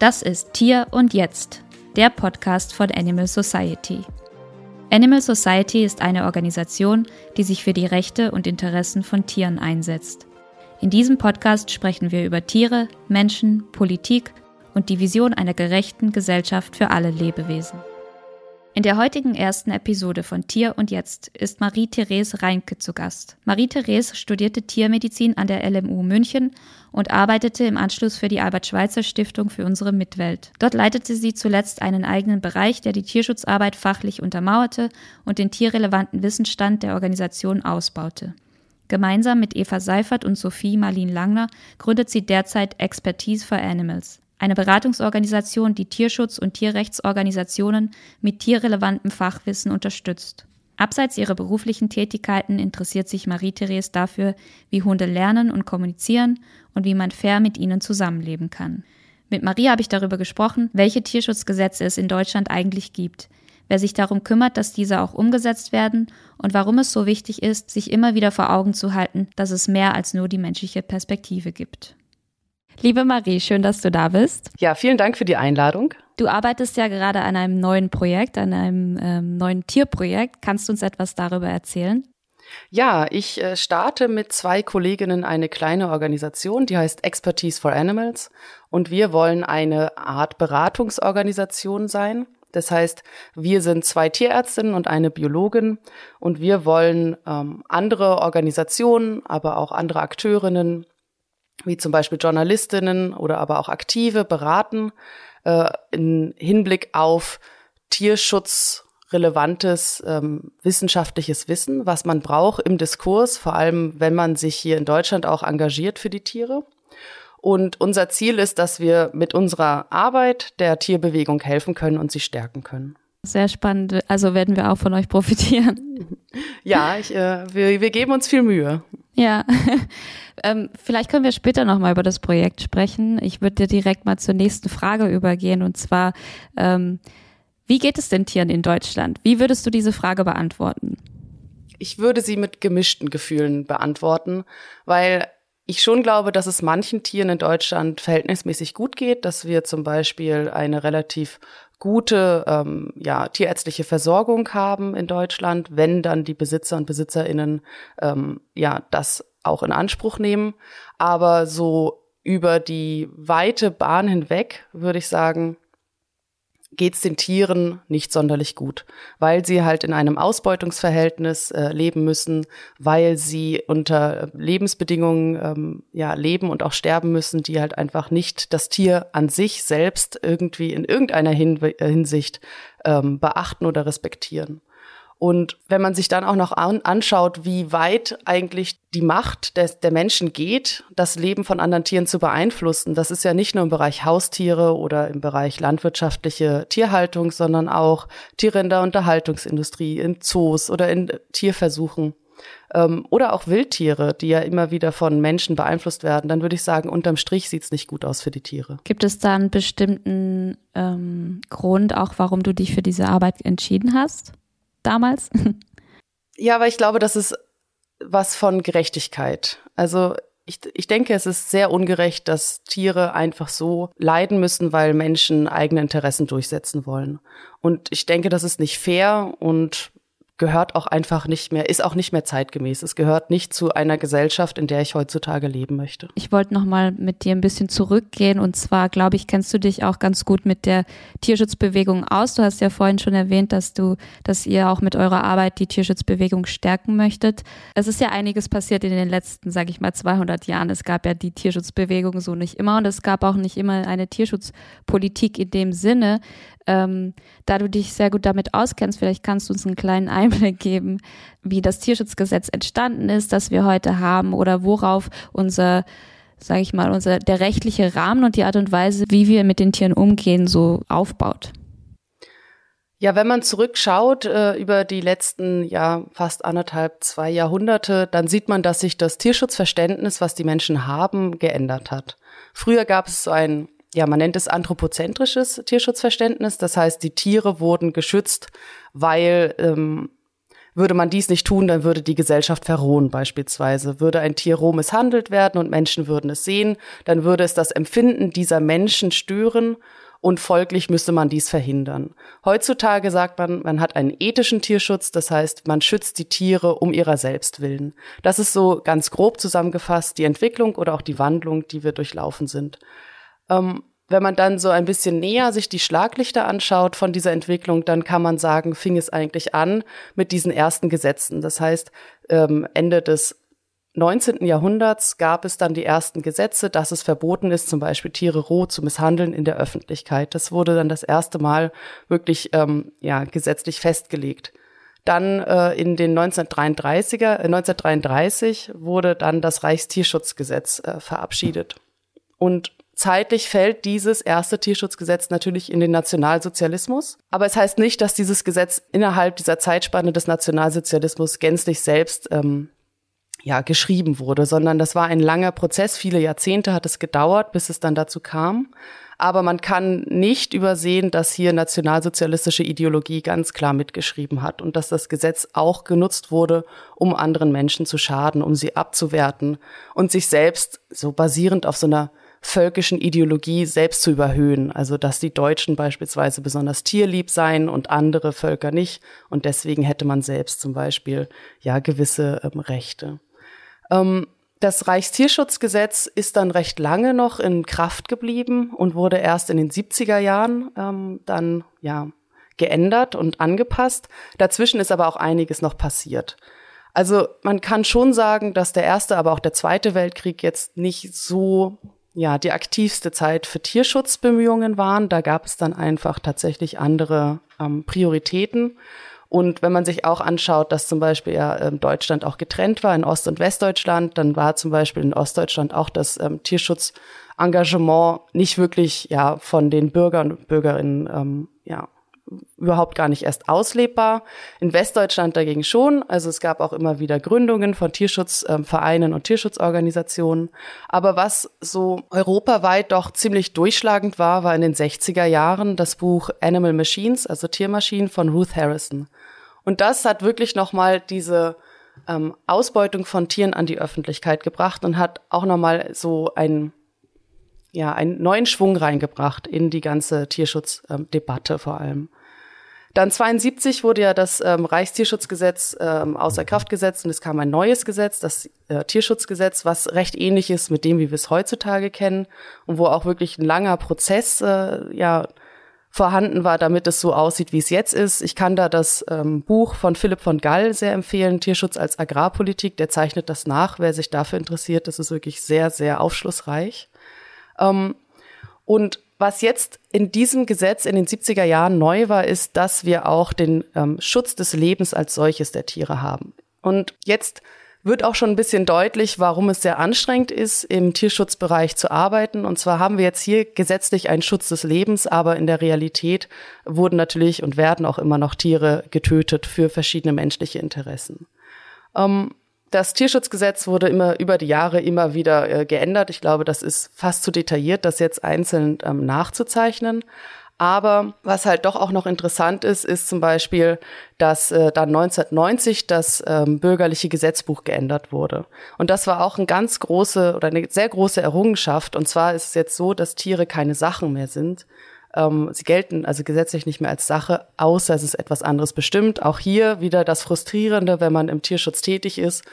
Das ist Tier und Jetzt, der Podcast von Animal Society. Animal Society ist eine Organisation, die sich für die Rechte und Interessen von Tieren einsetzt. In diesem Podcast sprechen wir über Tiere, Menschen, Politik und die Vision einer gerechten Gesellschaft für alle Lebewesen. In der heutigen ersten Episode von Tier und Jetzt ist Marie-Therese Reinke zu Gast. Marie-Therese studierte Tiermedizin an der LMU München und arbeitete im Anschluss für die Albert-Schweitzer Stiftung für unsere Mitwelt. Dort leitete sie zuletzt einen eigenen Bereich, der die Tierschutzarbeit fachlich untermauerte und den tierrelevanten Wissensstand der Organisation ausbaute. Gemeinsam mit Eva Seifert und Sophie Marlin Langner gründet sie derzeit Expertise for Animals eine Beratungsorganisation, die Tierschutz- und Tierrechtsorganisationen mit tierrelevantem Fachwissen unterstützt. Abseits ihrer beruflichen Tätigkeiten interessiert sich Marie-Therese dafür, wie Hunde lernen und kommunizieren und wie man fair mit ihnen zusammenleben kann. Mit Marie habe ich darüber gesprochen, welche Tierschutzgesetze es in Deutschland eigentlich gibt, wer sich darum kümmert, dass diese auch umgesetzt werden und warum es so wichtig ist, sich immer wieder vor Augen zu halten, dass es mehr als nur die menschliche Perspektive gibt. Liebe Marie, schön, dass du da bist. Ja, vielen Dank für die Einladung. Du arbeitest ja gerade an einem neuen Projekt, an einem ähm, neuen Tierprojekt. Kannst du uns etwas darüber erzählen? Ja, ich äh, starte mit zwei Kolleginnen eine kleine Organisation, die heißt Expertise for Animals. Und wir wollen eine Art Beratungsorganisation sein. Das heißt, wir sind zwei Tierärztinnen und eine Biologin und wir wollen ähm, andere Organisationen, aber auch andere Akteurinnen wie zum Beispiel Journalistinnen oder aber auch Aktive beraten äh, in Hinblick auf Tierschutz relevantes ähm, wissenschaftliches Wissen, was man braucht im Diskurs, vor allem wenn man sich hier in Deutschland auch engagiert für die Tiere. Und unser Ziel ist, dass wir mit unserer Arbeit der Tierbewegung helfen können und sie stärken können. Sehr spannend. Also werden wir auch von euch profitieren. Ja, ich, äh, wir, wir geben uns viel Mühe. Ja, ähm, vielleicht können wir später nochmal über das Projekt sprechen. Ich würde dir direkt mal zur nächsten Frage übergehen und zwar, ähm, wie geht es den Tieren in Deutschland? Wie würdest du diese Frage beantworten? Ich würde sie mit gemischten Gefühlen beantworten, weil ich schon glaube, dass es manchen Tieren in Deutschland verhältnismäßig gut geht, dass wir zum Beispiel eine relativ gute ähm, ja, tierärztliche Versorgung haben in Deutschland, wenn dann die Besitzer und Besitzerinnen ähm, ja das auch in Anspruch nehmen. Aber so über die weite Bahn hinweg würde ich sagen, geht es den Tieren nicht sonderlich gut, weil sie halt in einem Ausbeutungsverhältnis äh, leben müssen, weil sie unter Lebensbedingungen ähm, ja leben und auch sterben müssen, die halt einfach nicht das Tier an sich selbst irgendwie in irgendeiner Hin Hinsicht ähm, beachten oder respektieren. Und wenn man sich dann auch noch an, anschaut, wie weit eigentlich die Macht des, der Menschen geht, das Leben von anderen Tieren zu beeinflussen, das ist ja nicht nur im Bereich Haustiere oder im Bereich landwirtschaftliche Tierhaltung, sondern auch Tiere in der Unterhaltungsindustrie, in Zoos oder in Tierversuchen. Ähm, oder auch Wildtiere, die ja immer wieder von Menschen beeinflusst werden, dann würde ich sagen, unterm Strich sieht's nicht gut aus für die Tiere. Gibt es da einen bestimmten ähm, Grund auch, warum du dich für diese Arbeit entschieden hast? Damals? Ja, aber ich glaube, das ist was von Gerechtigkeit. Also ich, ich denke, es ist sehr ungerecht, dass Tiere einfach so leiden müssen, weil Menschen eigene Interessen durchsetzen wollen. Und ich denke, das ist nicht fair und gehört auch einfach nicht mehr, ist auch nicht mehr zeitgemäß. Es gehört nicht zu einer Gesellschaft, in der ich heutzutage leben möchte. Ich wollte noch mal mit dir ein bisschen zurückgehen und zwar, glaube ich, kennst du dich auch ganz gut mit der Tierschutzbewegung aus. Du hast ja vorhin schon erwähnt, dass du, dass ihr auch mit eurer Arbeit die Tierschutzbewegung stärken möchtet. Es ist ja einiges passiert in den letzten, sage ich mal, 200 Jahren. Es gab ja die Tierschutzbewegung so nicht immer und es gab auch nicht immer eine Tierschutzpolitik in dem Sinne. Ähm, da du dich sehr gut damit auskennst, vielleicht kannst du uns einen kleinen Einblick geben, wie das Tierschutzgesetz entstanden ist, das wir heute haben oder worauf unser sage ich mal, unser der rechtliche Rahmen und die Art und Weise, wie wir mit den Tieren umgehen, so aufbaut. Ja, wenn man zurückschaut äh, über die letzten ja fast anderthalb, zwei Jahrhunderte, dann sieht man, dass sich das Tierschutzverständnis, was die Menschen haben, geändert hat. Früher gab es so ein ja, man nennt es anthropozentrisches Tierschutzverständnis. Das heißt, die Tiere wurden geschützt, weil ähm, würde man dies nicht tun, dann würde die Gesellschaft verrohen beispielsweise. Würde ein Tier roh misshandelt werden und Menschen würden es sehen, dann würde es das Empfinden dieser Menschen stören und folglich müsste man dies verhindern. Heutzutage sagt man, man hat einen ethischen Tierschutz, das heißt, man schützt die Tiere um ihrer selbst willen. Das ist so ganz grob zusammengefasst die Entwicklung oder auch die Wandlung, die wir durchlaufen sind. Ähm, wenn man dann so ein bisschen näher sich die Schlaglichter anschaut von dieser Entwicklung, dann kann man sagen, fing es eigentlich an mit diesen ersten Gesetzen. Das heißt, ähm, Ende des 19. Jahrhunderts gab es dann die ersten Gesetze, dass es verboten ist, zum Beispiel Tiere roh zu misshandeln in der Öffentlichkeit. Das wurde dann das erste Mal wirklich ähm, ja, gesetzlich festgelegt. Dann äh, in den 1933er, äh, 1933 wurde dann das Reichstierschutzgesetz äh, verabschiedet. Und Zeitlich fällt dieses erste Tierschutzgesetz natürlich in den Nationalsozialismus. Aber es heißt nicht, dass dieses Gesetz innerhalb dieser Zeitspanne des Nationalsozialismus gänzlich selbst ähm, ja, geschrieben wurde, sondern das war ein langer Prozess. Viele Jahrzehnte hat es gedauert, bis es dann dazu kam. Aber man kann nicht übersehen, dass hier nationalsozialistische Ideologie ganz klar mitgeschrieben hat und dass das Gesetz auch genutzt wurde, um anderen Menschen zu schaden, um sie abzuwerten und sich selbst so basierend auf so einer völkischen Ideologie selbst zu überhöhen. Also dass die Deutschen beispielsweise besonders tierlieb seien und andere Völker nicht. Und deswegen hätte man selbst zum Beispiel ja gewisse ähm, Rechte. Ähm, das Reichstierschutzgesetz ist dann recht lange noch in Kraft geblieben und wurde erst in den 70er Jahren ähm, dann ja geändert und angepasst. Dazwischen ist aber auch einiges noch passiert. Also man kann schon sagen, dass der erste, aber auch der zweite Weltkrieg jetzt nicht so ja die aktivste Zeit für Tierschutzbemühungen waren. Da gab es dann einfach tatsächlich andere ähm, Prioritäten. Und wenn man sich auch anschaut, dass zum Beispiel ja ähm, Deutschland auch getrennt war in Ost- und Westdeutschland, dann war zum Beispiel in Ostdeutschland auch das ähm, Tierschutzengagement nicht wirklich ja von den Bürgern und Bürgerinnen ähm, ja überhaupt gar nicht erst auslebbar. In Westdeutschland dagegen schon. Also es gab auch immer wieder Gründungen von Tierschutzvereinen und Tierschutzorganisationen. Aber was so europaweit doch ziemlich durchschlagend war, war in den 60er Jahren das Buch Animal Machines, also Tiermaschinen von Ruth Harrison. Und das hat wirklich nochmal diese ähm, Ausbeutung von Tieren an die Öffentlichkeit gebracht und hat auch nochmal so ein ja, einen neuen Schwung reingebracht in die ganze Tierschutzdebatte vor allem. Dann 72 wurde ja das ähm, Reichstierschutzgesetz ähm, außer Kraft gesetzt und es kam ein neues Gesetz, das äh, Tierschutzgesetz, was recht ähnlich ist mit dem, wie wir es heutzutage kennen und wo auch wirklich ein langer Prozess äh, ja vorhanden war, damit es so aussieht, wie es jetzt ist. Ich kann da das ähm, Buch von Philipp von Gall sehr empfehlen, Tierschutz als Agrarpolitik. Der zeichnet das nach, wer sich dafür interessiert. Das ist wirklich sehr, sehr aufschlussreich. Ähm, und was jetzt in diesem Gesetz in den 70er Jahren neu war, ist, dass wir auch den ähm, Schutz des Lebens als solches der Tiere haben. Und jetzt wird auch schon ein bisschen deutlich, warum es sehr anstrengend ist, im Tierschutzbereich zu arbeiten. Und zwar haben wir jetzt hier gesetzlich einen Schutz des Lebens, aber in der Realität wurden natürlich und werden auch immer noch Tiere getötet für verschiedene menschliche Interessen. Ähm, das Tierschutzgesetz wurde immer über die Jahre immer wieder äh, geändert. Ich glaube, das ist fast zu detailliert, das jetzt einzeln ähm, nachzuzeichnen. Aber was halt doch auch noch interessant ist, ist zum Beispiel, dass äh, dann 1990 das ähm, bürgerliche Gesetzbuch geändert wurde. Und das war auch eine ganz große oder eine sehr große Errungenschaft. Und zwar ist es jetzt so, dass Tiere keine Sachen mehr sind, ähm, sie gelten also gesetzlich nicht mehr als Sache, außer es ist etwas anderes bestimmt. Auch hier wieder das Frustrierende, wenn man im Tierschutz tätig ist.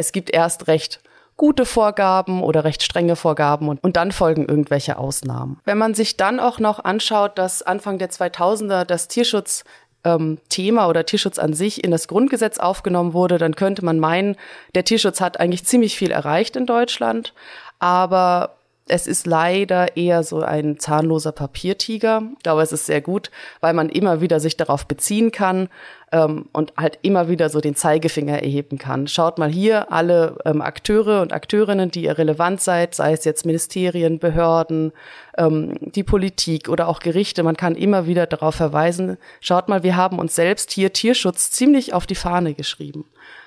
Es gibt erst recht gute Vorgaben oder recht strenge Vorgaben und, und dann folgen irgendwelche Ausnahmen. Wenn man sich dann auch noch anschaut, dass Anfang der 2000er das Tierschutz ähm, Thema oder Tierschutz an sich in das Grundgesetz aufgenommen wurde, dann könnte man meinen, der Tierschutz hat eigentlich ziemlich viel erreicht in Deutschland. Aber es ist leider eher so ein zahnloser Papiertiger. Glaube, es ist sehr gut, weil man immer wieder sich darauf beziehen kann ähm, und halt immer wieder so den Zeigefinger erheben kann. Schaut mal hier alle ähm, Akteure und Akteurinnen, die ihr relevant seid, sei es jetzt Ministerien, Behörden, ähm, die Politik oder auch Gerichte. Man kann immer wieder darauf verweisen, schaut mal, wir haben uns selbst hier Tierschutz ziemlich auf die Fahne geschrieben.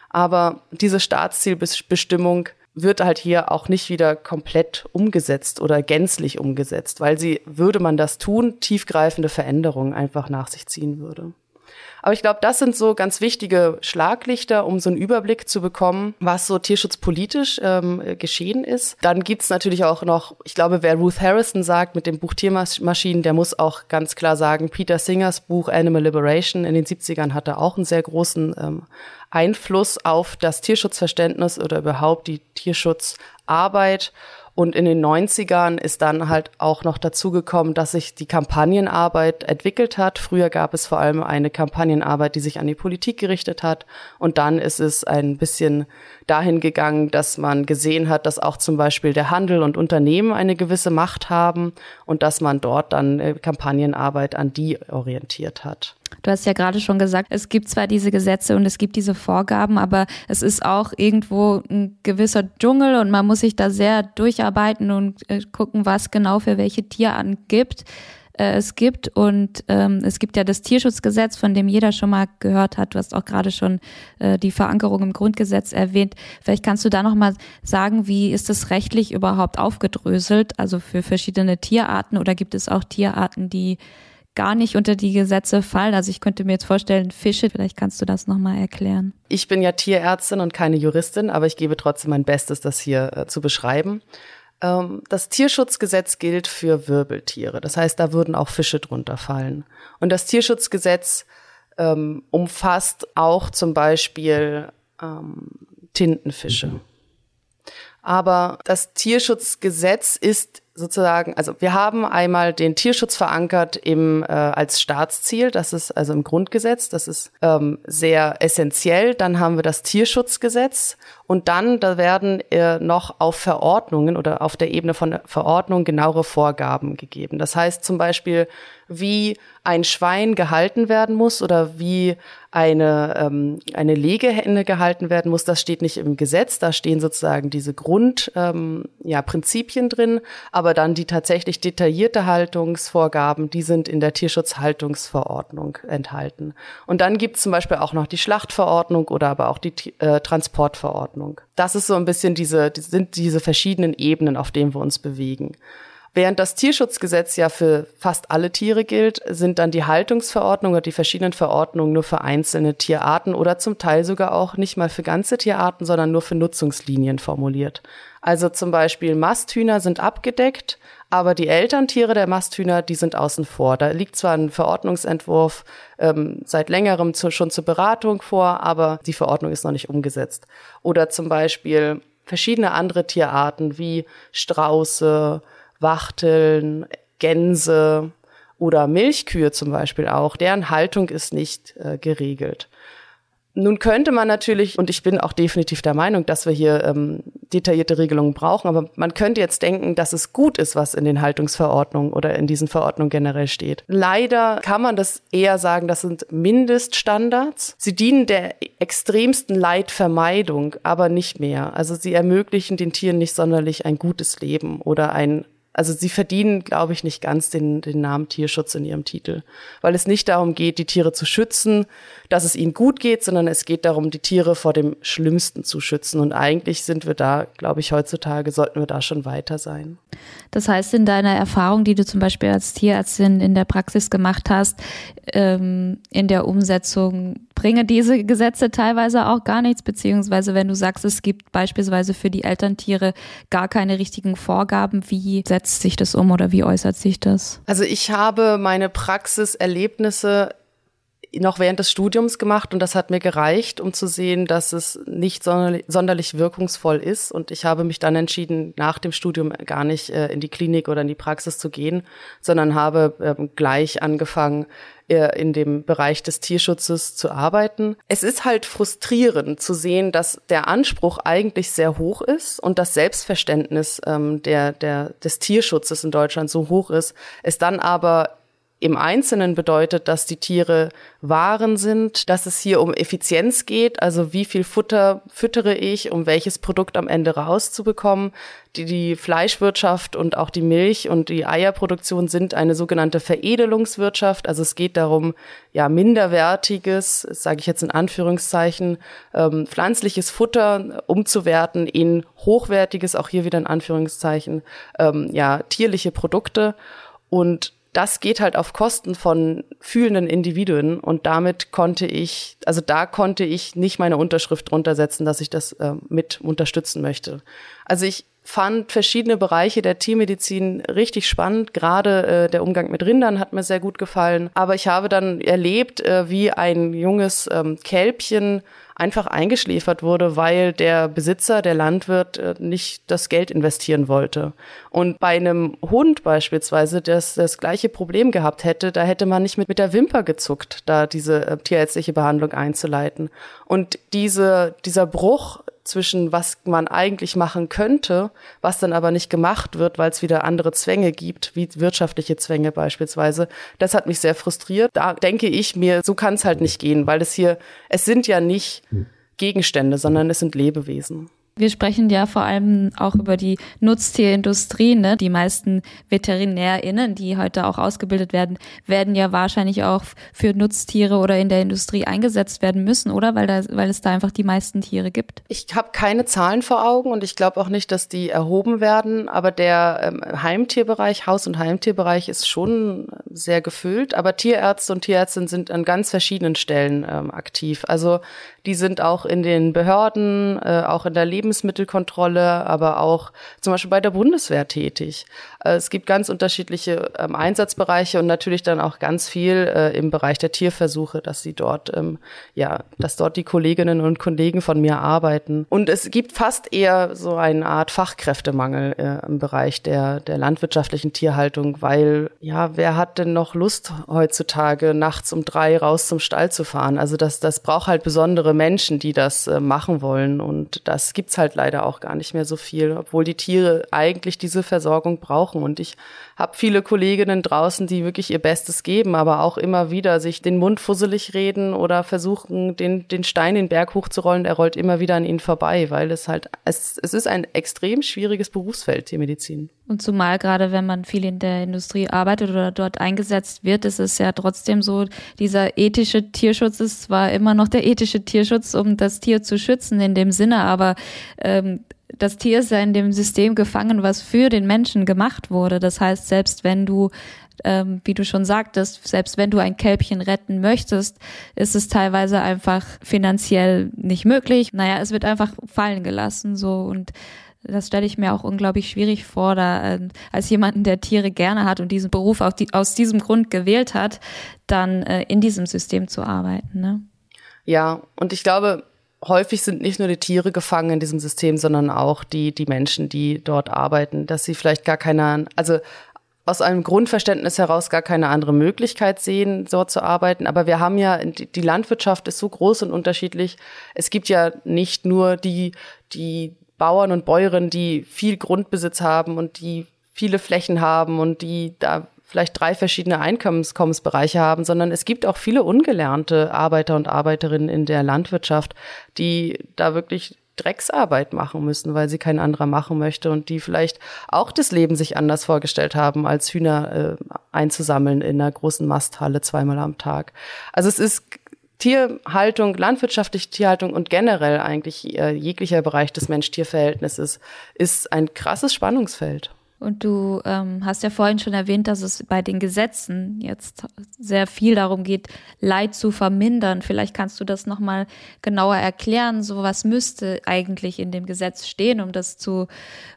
Aber diese Staatszielbestimmung wird halt hier auch nicht wieder komplett umgesetzt oder gänzlich umgesetzt, weil sie, würde man das tun, tiefgreifende Veränderungen einfach nach sich ziehen würde. Aber ich glaube, das sind so ganz wichtige Schlaglichter, um so einen Überblick zu bekommen, was so tierschutzpolitisch ähm, geschehen ist. Dann gibt's natürlich auch noch, ich glaube, wer Ruth Harrison sagt mit dem Buch Tiermaschinen, der muss auch ganz klar sagen, Peter Singers Buch Animal Liberation in den 70ern hatte auch einen sehr großen ähm, Einfluss auf das Tierschutzverständnis oder überhaupt die Tierschutzarbeit. Und in den 90ern ist dann halt auch noch dazugekommen, dass sich die Kampagnenarbeit entwickelt hat. Früher gab es vor allem eine Kampagnenarbeit, die sich an die Politik gerichtet hat. Und dann ist es ein bisschen dahin gegangen, dass man gesehen hat, dass auch zum Beispiel der Handel und Unternehmen eine gewisse Macht haben und dass man dort dann äh, Kampagnenarbeit an die orientiert hat. Du hast ja gerade schon gesagt, es gibt zwar diese Gesetze und es gibt diese Vorgaben, aber es ist auch irgendwo ein gewisser Dschungel und man muss sich da sehr durcharbeiten und äh, gucken, was genau für welche Tierarten gibt äh, es gibt. Und ähm, es gibt ja das Tierschutzgesetz, von dem jeder schon mal gehört hat. Du hast auch gerade schon äh, die Verankerung im Grundgesetz erwähnt. Vielleicht kannst du da noch mal sagen, wie ist das rechtlich überhaupt aufgedröselt, also für verschiedene Tierarten oder gibt es auch Tierarten, die gar nicht unter die Gesetze fallen. Also ich könnte mir jetzt vorstellen, Fische, vielleicht kannst du das nochmal erklären. Ich bin ja Tierärztin und keine Juristin, aber ich gebe trotzdem mein Bestes, das hier äh, zu beschreiben. Ähm, das Tierschutzgesetz gilt für Wirbeltiere. Das heißt, da würden auch Fische drunter fallen. Und das Tierschutzgesetz ähm, umfasst auch zum Beispiel ähm, Tintenfische. Aber das Tierschutzgesetz ist sozusagen, also wir haben einmal den Tierschutz verankert im äh, als Staatsziel, das ist also im Grundgesetz, das ist ähm, sehr essentiell. Dann haben wir das Tierschutzgesetz und dann da werden äh, noch auf Verordnungen oder auf der Ebene von Verordnungen genauere Vorgaben gegeben. Das heißt zum Beispiel, wie ein Schwein gehalten werden muss oder wie eine, ähm, eine Legehenne gehalten werden muss, das steht nicht im Gesetz. Da stehen sozusagen diese Grundprinzipien ähm, ja, Prinzipien drin, aber dann die tatsächlich detaillierte Haltungsvorgaben, die sind in der Tierschutzhaltungsverordnung enthalten. Und dann gibt es zum Beispiel auch noch die Schlachtverordnung oder aber auch die äh, Transportverordnung. Das ist so ein bisschen diese, die, sind diese verschiedenen Ebenen, auf denen wir uns bewegen. Während das Tierschutzgesetz ja für fast alle Tiere gilt, sind dann die Haltungsverordnung oder die verschiedenen Verordnungen nur für einzelne Tierarten oder zum Teil sogar auch nicht mal für ganze Tierarten, sondern nur für Nutzungslinien formuliert. Also zum Beispiel Masthühner sind abgedeckt, aber die Elterntiere der Masthühner, die sind außen vor. Da liegt zwar ein Verordnungsentwurf ähm, seit längerem zu, schon zur Beratung vor, aber die Verordnung ist noch nicht umgesetzt. Oder zum Beispiel verschiedene andere Tierarten wie Strauße, Wachteln, Gänse oder Milchkühe zum Beispiel auch, deren Haltung ist nicht äh, geregelt. Nun könnte man natürlich, und ich bin auch definitiv der Meinung, dass wir hier ähm, detaillierte Regelungen brauchen, aber man könnte jetzt denken, dass es gut ist, was in den Haltungsverordnungen oder in diesen Verordnungen generell steht. Leider kann man das eher sagen, das sind Mindeststandards. Sie dienen der extremsten Leidvermeidung, aber nicht mehr. Also sie ermöglichen den Tieren nicht sonderlich ein gutes Leben oder ein also sie verdienen, glaube ich, nicht ganz den, den Namen Tierschutz in ihrem Titel, weil es nicht darum geht, die Tiere zu schützen, dass es ihnen gut geht, sondern es geht darum, die Tiere vor dem Schlimmsten zu schützen. Und eigentlich sind wir da, glaube ich, heutzutage sollten wir da schon weiter sein. Das heißt, in deiner Erfahrung, die du zum Beispiel als Tierärztin in der Praxis gemacht hast, ähm, in der Umsetzung bringe diese Gesetze teilweise auch gar nichts, beziehungsweise wenn du sagst, es gibt beispielsweise für die Elterntiere gar keine richtigen Vorgaben, wie setzt sich das um oder wie äußert sich das? Also ich habe meine Praxiserlebnisse noch während des Studiums gemacht und das hat mir gereicht, um zu sehen, dass es nicht sonderlich wirkungsvoll ist. Und ich habe mich dann entschieden, nach dem Studium gar nicht äh, in die Klinik oder in die Praxis zu gehen, sondern habe ähm, gleich angefangen, äh, in dem Bereich des Tierschutzes zu arbeiten. Es ist halt frustrierend zu sehen, dass der Anspruch eigentlich sehr hoch ist und das Selbstverständnis ähm, der, der, des Tierschutzes in Deutschland so hoch ist, es dann aber im Einzelnen bedeutet, dass die Tiere Waren sind, dass es hier um Effizienz geht, also wie viel Futter füttere ich, um welches Produkt am Ende rauszubekommen. Die, die Fleischwirtschaft und auch die Milch- und die Eierproduktion sind eine sogenannte Veredelungswirtschaft. Also es geht darum, ja, minderwertiges, sage ich jetzt in Anführungszeichen, ähm, pflanzliches Futter umzuwerten in hochwertiges, auch hier wieder in Anführungszeichen, ähm, ja, tierliche Produkte. Und das geht halt auf Kosten von fühlenden Individuen und damit konnte ich, also da konnte ich nicht meine Unterschrift drunter setzen, dass ich das äh, mit unterstützen möchte. Also ich fand verschiedene Bereiche der Tiermedizin richtig spannend. Gerade äh, der Umgang mit Rindern hat mir sehr gut gefallen. Aber ich habe dann erlebt, äh, wie ein junges ähm, Kälbchen einfach eingeschläfert wurde, weil der Besitzer, der Landwirt, äh, nicht das Geld investieren wollte. Und bei einem Hund beispielsweise, das das gleiche Problem gehabt hätte, da hätte man nicht mit, mit der Wimper gezuckt, da diese äh, tierärztliche Behandlung einzuleiten. Und diese, dieser Bruch zwischen was man eigentlich machen könnte, was dann aber nicht gemacht wird, weil es wieder andere Zwänge gibt, wie wirtschaftliche Zwänge beispielsweise. Das hat mich sehr frustriert. Da denke ich mir, so kann es halt nicht gehen, weil es hier, es sind ja nicht Gegenstände, sondern es sind Lebewesen. Wir sprechen ja vor allem auch über die Nutztierindustrie. Ne? Die meisten VeterinärInnen, die heute auch ausgebildet werden, werden ja wahrscheinlich auch für Nutztiere oder in der Industrie eingesetzt werden müssen, oder? Weil, da, weil es da einfach die meisten Tiere gibt. Ich habe keine Zahlen vor Augen und ich glaube auch nicht, dass die erhoben werden. Aber der ähm, Heimtierbereich, Haus- und Heimtierbereich ist schon sehr gefüllt. Aber Tierärzte und Tierärztinnen sind an ganz verschiedenen Stellen ähm, aktiv. Also die sind auch in den Behörden, äh, auch in der Lebensmittelkontrolle, aber auch zum Beispiel bei der Bundeswehr tätig. Äh, es gibt ganz unterschiedliche ähm, Einsatzbereiche und natürlich dann auch ganz viel äh, im Bereich der Tierversuche, dass sie dort, ähm, ja, dass dort die Kolleginnen und Kollegen von mir arbeiten. Und es gibt fast eher so eine Art Fachkräftemangel äh, im Bereich der, der landwirtschaftlichen Tierhaltung, weil, ja, wer hat denn noch Lust heutzutage nachts um drei raus zum Stall zu fahren? Also das, das braucht halt besondere Menschen, die das äh, machen wollen. Und das gibt's halt leider auch gar nicht mehr so viel, obwohl die Tiere eigentlich diese Versorgung brauchen. Und ich habe viele Kolleginnen draußen, die wirklich ihr Bestes geben, aber auch immer wieder sich den Mund fusselig reden oder versuchen, den, den Stein den Berg hochzurollen, der rollt immer wieder an ihnen vorbei, weil es halt, es, es ist ein extrem schwieriges Berufsfeld, die Medizin. Und zumal gerade, wenn man viel in der Industrie arbeitet oder dort eingesetzt wird, ist es ja trotzdem so, dieser ethische Tierschutz ist zwar immer noch der ethische Tierschutz, um das Tier zu schützen in dem Sinne, aber ähm, das Tier ist ja in dem System gefangen, was für den Menschen gemacht wurde. Das heißt, selbst wenn du ähm, wie du schon sagtest, selbst wenn du ein Kälbchen retten möchtest, ist es teilweise einfach finanziell nicht möglich. Naja, es wird einfach fallen gelassen, so und das stelle ich mir auch unglaublich schwierig vor, da äh, als jemanden, der Tiere gerne hat und diesen Beruf die, aus diesem Grund gewählt hat, dann äh, in diesem System zu arbeiten. Ne? Ja, und ich glaube, häufig sind nicht nur die Tiere gefangen in diesem System, sondern auch die, die Menschen, die dort arbeiten, dass sie vielleicht gar keine, also aus einem Grundverständnis heraus gar keine andere Möglichkeit sehen, dort zu arbeiten. Aber wir haben ja, die Landwirtschaft ist so groß und unterschiedlich. Es gibt ja nicht nur die, die Bauern und Bäuerinnen, die viel Grundbesitz haben und die viele Flächen haben und die da vielleicht drei verschiedene Einkommensbereiche haben, sondern es gibt auch viele ungelernte Arbeiter und Arbeiterinnen in der Landwirtschaft, die da wirklich Drecksarbeit machen müssen, weil sie kein anderer machen möchte und die vielleicht auch das Leben sich anders vorgestellt haben, als Hühner äh, einzusammeln in einer großen Masthalle zweimal am Tag. Also es ist Tierhaltung, landwirtschaftliche Tierhaltung und generell eigentlich äh, jeglicher Bereich des Mensch-Tier-Verhältnisses ist ein krasses Spannungsfeld. Und du ähm, hast ja vorhin schon erwähnt, dass es bei den Gesetzen jetzt sehr viel darum geht, Leid zu vermindern. Vielleicht kannst du das nochmal genauer erklären. So was müsste eigentlich in dem Gesetz stehen, um das zu,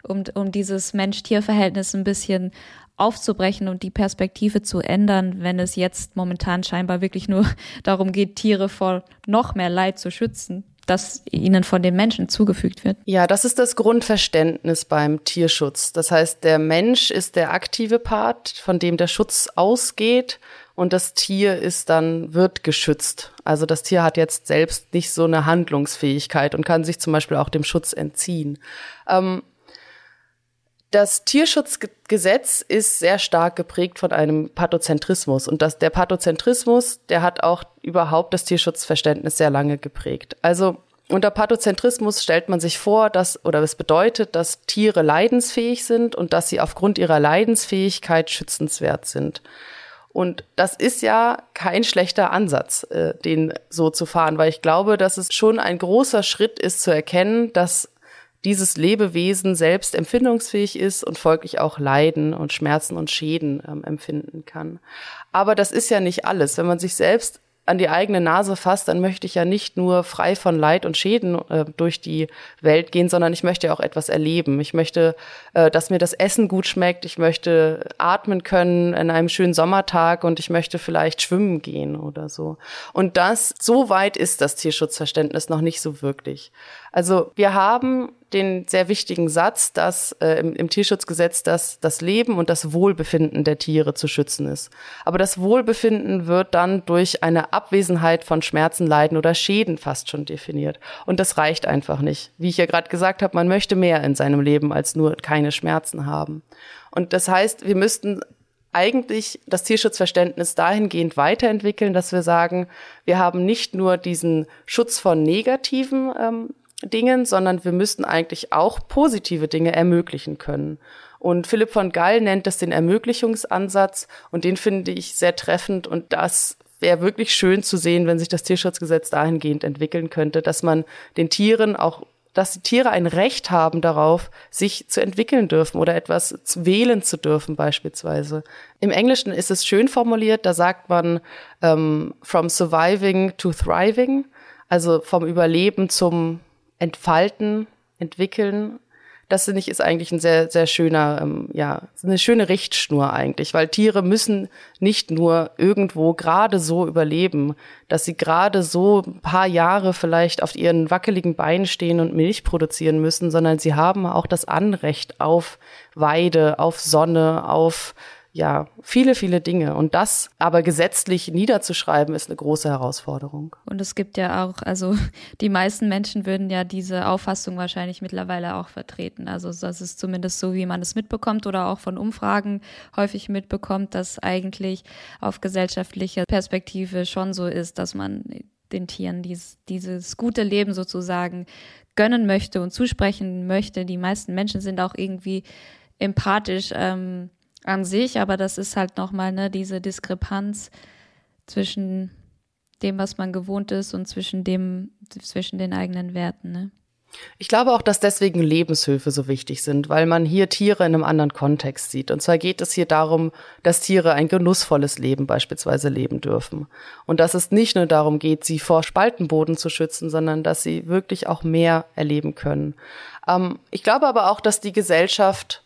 um, um dieses Mensch-Tier-Verhältnis ein bisschen aufzubrechen und die Perspektive zu ändern, wenn es jetzt momentan scheinbar wirklich nur darum geht, Tiere vor noch mehr Leid zu schützen das ihnen von den Menschen zugefügt wird. Ja, das ist das Grundverständnis beim Tierschutz. Das heißt, der Mensch ist der aktive Part, von dem der Schutz ausgeht und das Tier ist dann, wird geschützt. Also das Tier hat jetzt selbst nicht so eine Handlungsfähigkeit und kann sich zum Beispiel auch dem Schutz entziehen. Ähm, das Tierschutzgesetz ist sehr stark geprägt von einem Pathozentrismus und das, der Pathozentrismus, der hat auch überhaupt das Tierschutzverständnis sehr lange geprägt. Also unter Pathozentrismus stellt man sich vor, dass, oder es bedeutet, dass Tiere leidensfähig sind und dass sie aufgrund ihrer Leidensfähigkeit schützenswert sind. Und das ist ja kein schlechter Ansatz, äh, den so zu fahren, weil ich glaube, dass es schon ein großer Schritt ist zu erkennen, dass dieses Lebewesen selbst empfindungsfähig ist und folglich auch Leiden und Schmerzen und Schäden ähm, empfinden kann. Aber das ist ja nicht alles. Wenn man sich selbst an die eigene Nase fasst, dann möchte ich ja nicht nur frei von Leid und Schäden äh, durch die Welt gehen, sondern ich möchte ja auch etwas erleben. Ich möchte, äh, dass mir das Essen gut schmeckt. Ich möchte atmen können in einem schönen Sommertag und ich möchte vielleicht schwimmen gehen oder so. Und das, so weit ist das Tierschutzverständnis noch nicht so wirklich. Also wir haben den sehr wichtigen Satz, dass äh, im, im, Tierschutzgesetz, dass das Leben und das Wohlbefinden der Tiere zu schützen ist. Aber das Wohlbefinden wird dann durch eine Abwesenheit von Schmerzen, Leiden oder Schäden fast schon definiert. Und das reicht einfach nicht. Wie ich ja gerade gesagt habe, man möchte mehr in seinem Leben als nur keine Schmerzen haben. Und das heißt, wir müssten eigentlich das Tierschutzverständnis dahingehend weiterentwickeln, dass wir sagen, wir haben nicht nur diesen Schutz von negativen ähm, Dingen, sondern wir müssten eigentlich auch positive Dinge ermöglichen können. Und Philipp von Gall nennt das den Ermöglichungsansatz und den finde ich sehr treffend und das wäre wirklich schön zu sehen, wenn sich das Tierschutzgesetz dahingehend entwickeln könnte, dass man den Tieren auch dass die Tiere ein Recht haben darauf, sich zu entwickeln dürfen oder etwas wählen zu dürfen beispielsweise. Im Englischen ist es schön formuliert, da sagt man ähm, from surviving to thriving, also vom Überleben zum entfalten, entwickeln. Das finde ich ist eigentlich ein sehr, sehr schöner, ähm, ja, eine schöne Richtschnur eigentlich, weil Tiere müssen nicht nur irgendwo gerade so überleben, dass sie gerade so ein paar Jahre vielleicht auf ihren wackeligen Beinen stehen und Milch produzieren müssen, sondern sie haben auch das Anrecht auf Weide, auf Sonne, auf ja, viele, viele Dinge. Und das aber gesetzlich niederzuschreiben, ist eine große Herausforderung. Und es gibt ja auch, also die meisten Menschen würden ja diese Auffassung wahrscheinlich mittlerweile auch vertreten. Also das ist zumindest so, wie man es mitbekommt oder auch von Umfragen häufig mitbekommt, dass eigentlich auf gesellschaftlicher Perspektive schon so ist, dass man den Tieren dies, dieses gute Leben sozusagen gönnen möchte und zusprechen möchte. Die meisten Menschen sind auch irgendwie empathisch. Ähm, an sich, aber das ist halt nochmal ne, diese Diskrepanz zwischen dem, was man gewohnt ist und zwischen dem, zwischen den eigenen Werten. Ne? Ich glaube auch, dass deswegen Lebenshöfe so wichtig sind, weil man hier Tiere in einem anderen Kontext sieht. Und zwar geht es hier darum, dass Tiere ein genussvolles Leben beispielsweise leben dürfen. Und dass es nicht nur darum geht, sie vor Spaltenboden zu schützen, sondern dass sie wirklich auch mehr erleben können. Ähm, ich glaube aber auch, dass die Gesellschaft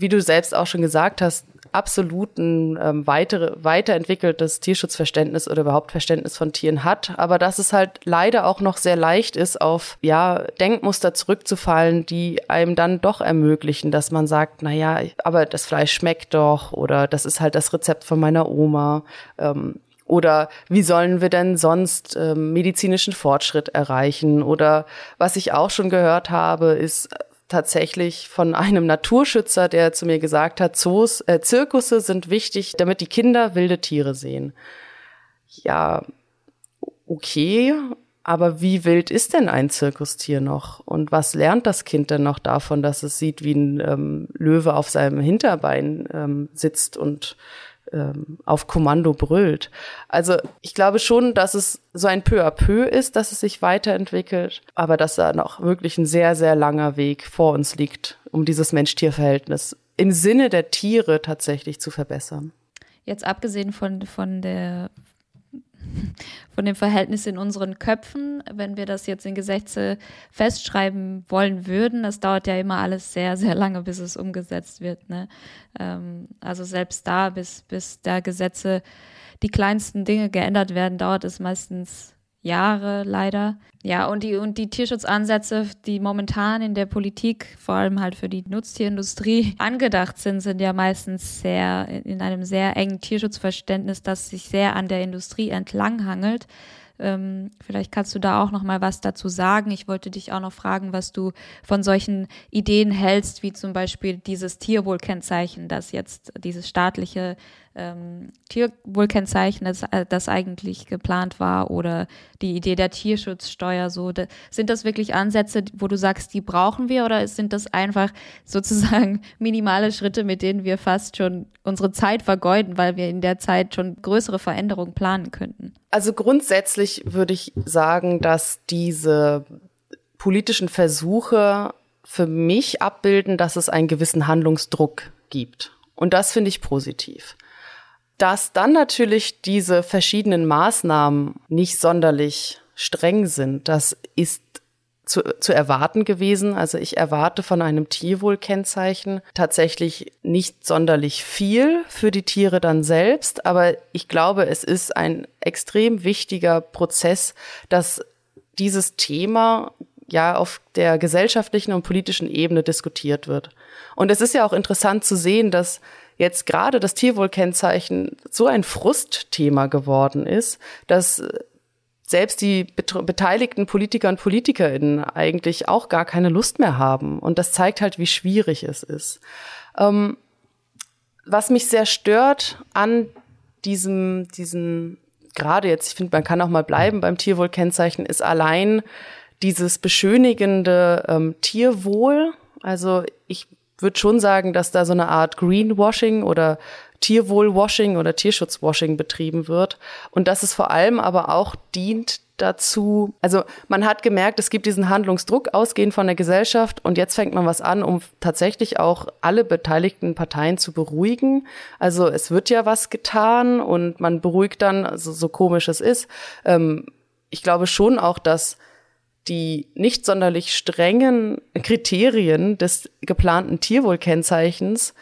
wie du selbst auch schon gesagt hast, absolut ein ähm, weitere, weiterentwickeltes Tierschutzverständnis oder überhaupt Verständnis von Tieren hat, aber dass es halt leider auch noch sehr leicht ist, auf ja Denkmuster zurückzufallen, die einem dann doch ermöglichen, dass man sagt, na ja, aber das Fleisch schmeckt doch oder das ist halt das Rezept von meiner Oma. Ähm, oder wie sollen wir denn sonst ähm, medizinischen Fortschritt erreichen? Oder was ich auch schon gehört habe, ist tatsächlich von einem Naturschützer, der zu mir gesagt hat, Zoos, äh, Zirkusse sind wichtig, damit die Kinder wilde Tiere sehen. Ja, okay, aber wie wild ist denn ein Zirkustier noch? Und was lernt das Kind denn noch davon, dass es sieht, wie ein ähm, Löwe auf seinem Hinterbein ähm, sitzt und ähm, auf Kommando brüllt. Also ich glaube schon, dass es so ein peu à peu ist, dass es sich weiterentwickelt, aber dass da noch wirklich ein sehr, sehr langer Weg vor uns liegt, um dieses Mensch-Tier-Verhältnis im Sinne der Tiere tatsächlich zu verbessern. Jetzt abgesehen von, von der von dem Verhältnis in unseren Köpfen, wenn wir das jetzt in Gesetze festschreiben wollen würden. Das dauert ja immer alles sehr, sehr lange, bis es umgesetzt wird. Ne? Ähm, also selbst da, bis, bis da Gesetze, die kleinsten Dinge geändert werden, dauert es meistens Jahre leider. Ja, und die, und die Tierschutzansätze, die momentan in der Politik, vor allem halt für die Nutztierindustrie, angedacht sind, sind ja meistens sehr, in einem sehr engen Tierschutzverständnis, das sich sehr an der Industrie entlanghangelt. Ähm, vielleicht kannst du da auch noch mal was dazu sagen. Ich wollte dich auch noch fragen, was du von solchen Ideen hältst, wie zum Beispiel dieses Tierwohlkennzeichen, das jetzt dieses staatliche ähm, Tierwohlkennzeichen, das, äh, das eigentlich geplant war, oder die Idee der Tierschutzsteuer. So, de, sind das wirklich Ansätze, wo du sagst, die brauchen wir, oder sind das einfach sozusagen minimale Schritte, mit denen wir fast schon unsere Zeit vergeuden, weil wir in der Zeit schon größere Veränderungen planen könnten? Also grundsätzlich würde ich sagen, dass diese politischen Versuche für mich abbilden, dass es einen gewissen Handlungsdruck gibt. Und das finde ich positiv. Dass dann natürlich diese verschiedenen Maßnahmen nicht sonderlich streng sind, das ist zu, zu erwarten gewesen. Also ich erwarte von einem Tierwohlkennzeichen tatsächlich nicht sonderlich viel für die Tiere dann selbst, aber ich glaube, es ist ein extrem wichtiger Prozess, dass dieses Thema ja auf der gesellschaftlichen und politischen Ebene diskutiert wird. Und es ist ja auch interessant zu sehen, dass jetzt gerade das Tierwohlkennzeichen so ein Frustthema geworden ist, dass selbst die beteiligten Politiker und Politikerinnen eigentlich auch gar keine Lust mehr haben. Und das zeigt halt, wie schwierig es ist. Ähm, was mich sehr stört an diesem, diesem, gerade jetzt, ich finde, man kann auch mal bleiben beim Tierwohlkennzeichen, ist allein dieses beschönigende ähm, Tierwohl. Also ich würde schon sagen, dass da so eine Art Greenwashing oder Tierwohlwashing oder Tierschutzwashing betrieben wird und dass es vor allem aber auch dient dazu, also man hat gemerkt, es gibt diesen Handlungsdruck ausgehend von der Gesellschaft und jetzt fängt man was an, um tatsächlich auch alle beteiligten Parteien zu beruhigen. Also es wird ja was getan und man beruhigt dann, also so komisch es ist. Ähm, ich glaube schon auch, dass die nicht sonderlich strengen Kriterien des geplanten Tierwohlkennzeichens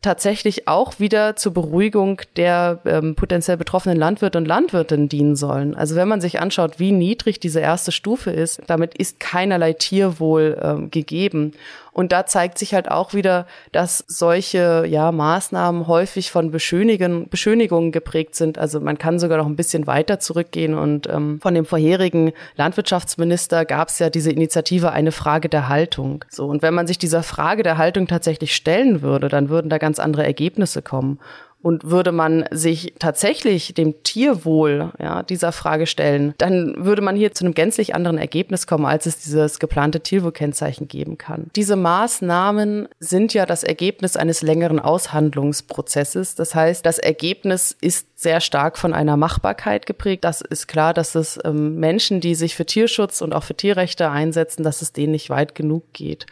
tatsächlich auch wieder zur Beruhigung der ähm, potenziell betroffenen Landwirte und Landwirtinnen dienen sollen. Also wenn man sich anschaut, wie niedrig diese erste Stufe ist, damit ist keinerlei Tierwohl ähm, gegeben. Und da zeigt sich halt auch wieder, dass solche ja, Maßnahmen häufig von Beschönigen, Beschönigungen geprägt sind. Also man kann sogar noch ein bisschen weiter zurückgehen. Und ähm, von dem vorherigen Landwirtschaftsminister gab es ja diese Initiative eine Frage der Haltung. So und wenn man sich dieser Frage der Haltung tatsächlich stellen würde, dann würden da ganz andere Ergebnisse kommen. Und würde man sich tatsächlich dem Tierwohl ja, dieser Frage stellen, dann würde man hier zu einem gänzlich anderen Ergebnis kommen, als es dieses geplante Tierwohlkennzeichen geben kann. Diese Maßnahmen sind ja das Ergebnis eines längeren Aushandlungsprozesses. Das heißt, das Ergebnis ist sehr stark von einer Machbarkeit geprägt. Das ist klar, dass es ähm, Menschen, die sich für Tierschutz und auch für Tierrechte einsetzen, dass es denen nicht weit genug geht.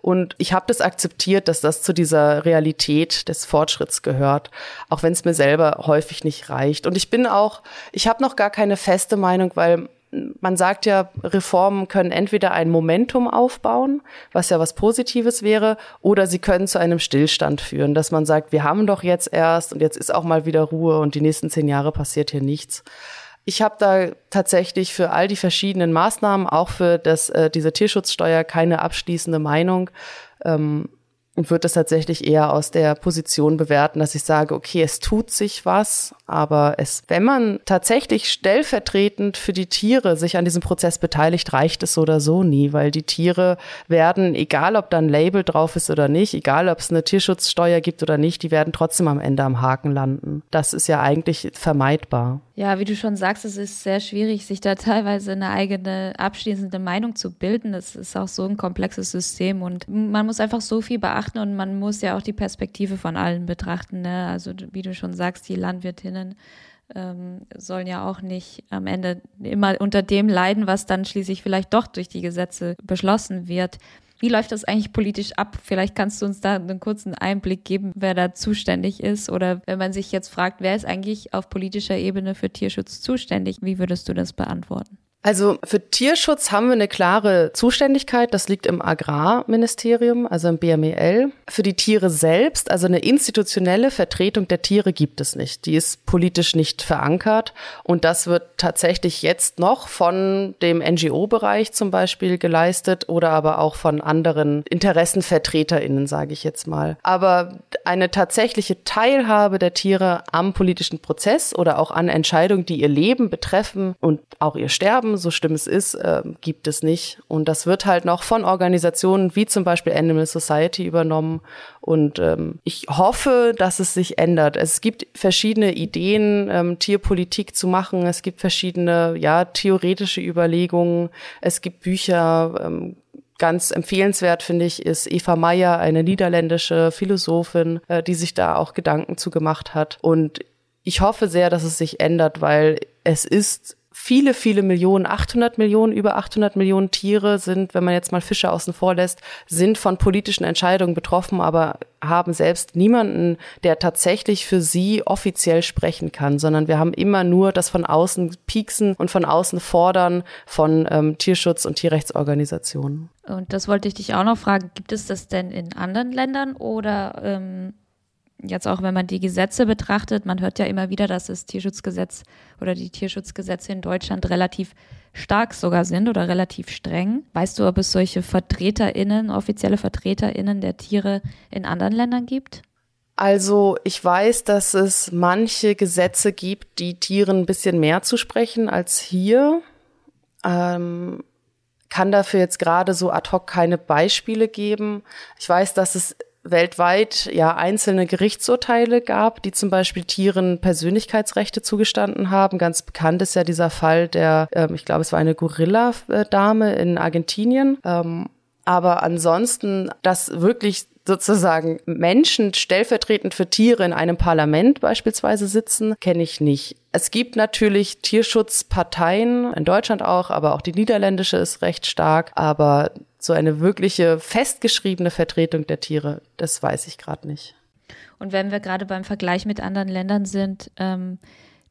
Und ich habe das akzeptiert, dass das zu dieser Realität des Fortschritts gehört, auch wenn es mir selber häufig nicht reicht. Und ich bin auch, ich habe noch gar keine feste Meinung, weil man sagt ja, Reformen können entweder ein Momentum aufbauen, was ja was Positives wäre, oder sie können zu einem Stillstand führen, dass man sagt, wir haben doch jetzt erst und jetzt ist auch mal wieder Ruhe und die nächsten zehn Jahre passiert hier nichts. Ich habe da tatsächlich für all die verschiedenen Maßnahmen, auch für das, äh, diese Tierschutzsteuer, keine abschließende Meinung. Ähm, und würde das tatsächlich eher aus der Position bewerten, dass ich sage, okay, es tut sich was, aber es, wenn man tatsächlich stellvertretend für die Tiere sich an diesem Prozess beteiligt, reicht es so oder so nie, weil die Tiere werden, egal ob da ein Label drauf ist oder nicht, egal ob es eine Tierschutzsteuer gibt oder nicht, die werden trotzdem am Ende am Haken landen. Das ist ja eigentlich vermeidbar. Ja, wie du schon sagst, es ist sehr schwierig, sich da teilweise eine eigene abschließende Meinung zu bilden. Das ist auch so ein komplexes System und man muss einfach so viel beachten und man muss ja auch die Perspektive von allen betrachten. Ne? Also wie du schon sagst, die Landwirtinnen ähm, sollen ja auch nicht am Ende immer unter dem leiden, was dann schließlich vielleicht doch durch die Gesetze beschlossen wird. Wie läuft das eigentlich politisch ab? Vielleicht kannst du uns da einen kurzen Einblick geben, wer da zuständig ist. Oder wenn man sich jetzt fragt, wer ist eigentlich auf politischer Ebene für Tierschutz zuständig? Wie würdest du das beantworten? Also für Tierschutz haben wir eine klare Zuständigkeit. Das liegt im Agrarministerium, also im BMEL. Für die Tiere selbst, also eine institutionelle Vertretung der Tiere gibt es nicht. Die ist politisch nicht verankert. Und das wird tatsächlich jetzt noch von dem NGO-Bereich zum Beispiel geleistet oder aber auch von anderen InteressenvertreterInnen, sage ich jetzt mal. Aber eine tatsächliche Teilhabe der Tiere am politischen Prozess oder auch an Entscheidungen, die ihr Leben betreffen und auch ihr Sterben, haben, so schlimm es ist, äh, gibt es nicht. Und das wird halt noch von Organisationen wie zum Beispiel Animal Society übernommen. Und ähm, ich hoffe, dass es sich ändert. Es gibt verschiedene Ideen, ähm, Tierpolitik zu machen. Es gibt verschiedene, ja, theoretische Überlegungen. Es gibt Bücher, ähm, Ganz empfehlenswert finde ich ist Eva Meyer, eine niederländische Philosophin, äh, die sich da auch Gedanken zu gemacht hat. Und ich hoffe sehr, dass es sich ändert, weil es ist viele, viele Millionen, 800 Millionen, über 800 Millionen Tiere sind, wenn man jetzt mal Fische außen vor lässt, sind von politischen Entscheidungen betroffen, aber haben selbst niemanden, der tatsächlich für sie offiziell sprechen kann, sondern wir haben immer nur das von außen pieksen und von außen fordern von ähm, Tierschutz- und Tierrechtsorganisationen. Und das wollte ich dich auch noch fragen, gibt es das denn in anderen Ländern oder ähm jetzt auch wenn man die Gesetze betrachtet, man hört ja immer wieder, dass das Tierschutzgesetz oder die Tierschutzgesetze in Deutschland relativ stark sogar sind oder relativ streng. Weißt du, ob es solche VertreterInnen, offizielle VertreterInnen der Tiere in anderen Ländern gibt? Also ich weiß, dass es manche Gesetze gibt, die Tieren ein bisschen mehr zu sprechen als hier. Ähm, kann dafür jetzt gerade so ad hoc keine Beispiele geben. Ich weiß, dass es weltweit ja einzelne Gerichtsurteile gab, die zum Beispiel Tieren Persönlichkeitsrechte zugestanden haben. Ganz bekannt ist ja dieser Fall der, ähm, ich glaube, es war eine Gorilla-Dame in Argentinien. Ähm, aber ansonsten, dass wirklich sozusagen Menschen stellvertretend für Tiere in einem Parlament beispielsweise sitzen, kenne ich nicht. Es gibt natürlich Tierschutzparteien in Deutschland auch, aber auch die niederländische ist recht stark. Aber so eine wirkliche festgeschriebene Vertretung der Tiere, das weiß ich gerade nicht. Und wenn wir gerade beim Vergleich mit anderen Ländern sind, ähm,